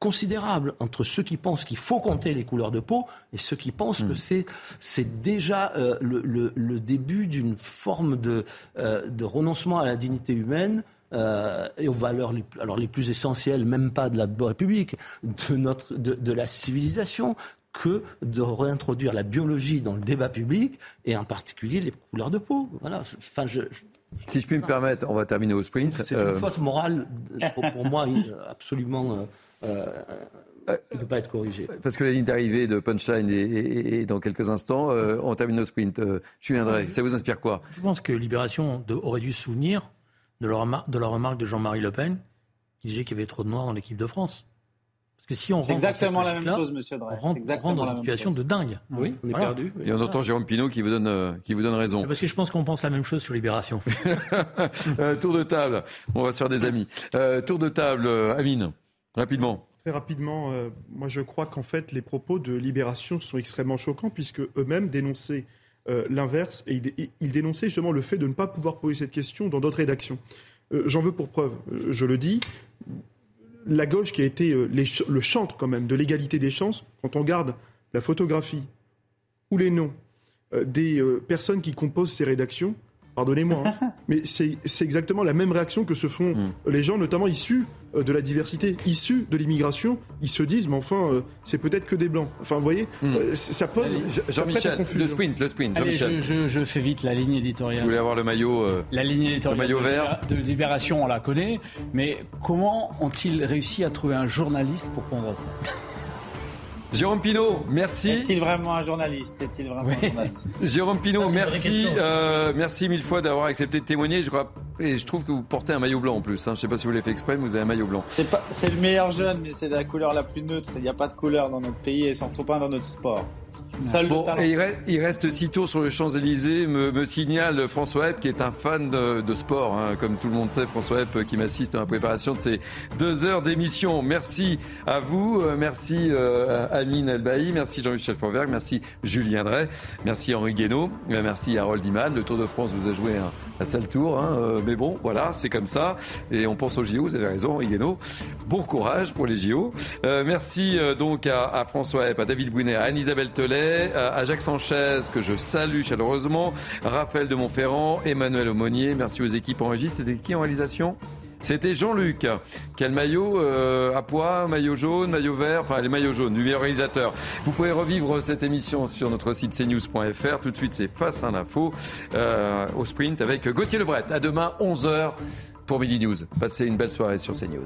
considérable entre ceux qui pensent qu'il faut compter les couleurs de peau et ceux qui pensent que hmm. c'est déjà euh, le, début d'une forme de, euh, de renoncement à la dignité humaine euh, et aux valeurs les, alors les plus essentielles, même pas de la République, de, notre, de, la civilisation, que de réintroduire la biologie dans le débat public et en particulier les couleurs de peau. Voilà. Enfin, je, si je puis me permettre, on va terminer au sprint. C'est une faute morale pour, moi absolument ne peut pas être corrigé. Parce que la ligne d'arrivée de Punchline est, dans quelques instants. Euh, on termine nos sprint. Euh, je viendrai. Ça vous inspire quoi? Je pense que Libération aurait dû se souvenir de la remarque de Jean-Marie Le Pen qui disait qu'il y avait trop de noirs dans l'équipe de France. Parce que si on c'est exactement la même chose, Monsieur Drey. On rentre, exactement dans une situation de dingue. Oui, on est perdu. Et on entend Jérôme Pinault qui vous donne, qui vous donne raison. Parce que je pense qu'on pense la même chose sur Libération. tour de table. On va se faire des amis. tour de table, Amine, rapidement. Très rapidement, euh, moi je crois qu'en fait les propos de Libération sont extrêmement choquants puisque eux-mêmes dénonçaient euh, l'inverse et ils, dénonçaient justement le fait de ne pas pouvoir poser cette question dans d'autres rédactions. Euh, j'en veux pour preuve, je le dis, la gauche qui a été le chantre quand même de l'égalité des chances, quand on garde la photographie ou les noms des personnes qui composent ces rédactions, pardonnez-moi, hein, mais c'est exactement la même réaction que se font mm. les gens, notamment issus euh, de la diversité, issus de l'immigration. Ils se disent, mais enfin, euh, c'est peut-être que des blancs. Enfin, vous voyez, mm. euh, ça pose. Jean-Michel, le sprint, le sprint. Allez, je, je, fais vite la ligne éditoriale. Vous voulez avoir le maillot La ligne éditoriale. Le maillot vert. De, Libération, on la connaît, mais comment ont-ils réussi à trouver un journaliste pour prendre ça? Jérôme Pinault, merci. Est-il vraiment un journaliste? Est-il vraiment un journaliste? Jérôme Pinault, merci, euh, merci mille fois d'avoir accepté de témoigner. Je crois, et je trouve que vous portez un maillot blanc en plus. Hein. Je ne sais pas si vous l'avez fait exprès, mais vous avez un maillot blanc. C'est pas, c'est le meilleur jeune, mais c'est la couleur la plus neutre. Il n'y a pas de couleur dans notre pays et surtout pas dans notre sport. Bon, il, reste, il, reste, six tours sur les Champs-Élysées, me, signale François Hepp, qui est un fan de, sport, hein. comme tout le monde sait, François Hepp, qui m'assiste à la préparation de ces deux heures d'émission. Merci à vous, euh, merci euh, Amine Elbaï, merci Jean-Michel Fauvergue, merci Julien Drey, merci Henri Guénaud, euh, merci Harold Iman. Le Tour de France vous a joué un, sale tour, hein, mais bon, voilà, c'est comme ça. Et on pense aux JO, vous avez raison, Henri Guénaud. Bon courage pour les JO. merci donc à, François Hepp, à David Bouinet, à Anne-Isabelle Telet, euh, à Jacques Sanchez, que je salue chaleureusement, Raphaël de Montferrand, Emmanuel Aumonier. Merci aux équipes en régie. C'était qui en réalisation? C'était Jean-Luc. Quel maillot euh, à poids, maillot jaune, maillot vert, enfin les maillots jaunes, du réalisateur. Vous pouvez revivre cette émission sur notre site cnews.fr. Tout de suite, c'est face à l'info euh, au sprint avec Gauthier Lebret. À demain, 11h pour Midi News. Passez une belle soirée sur CNews.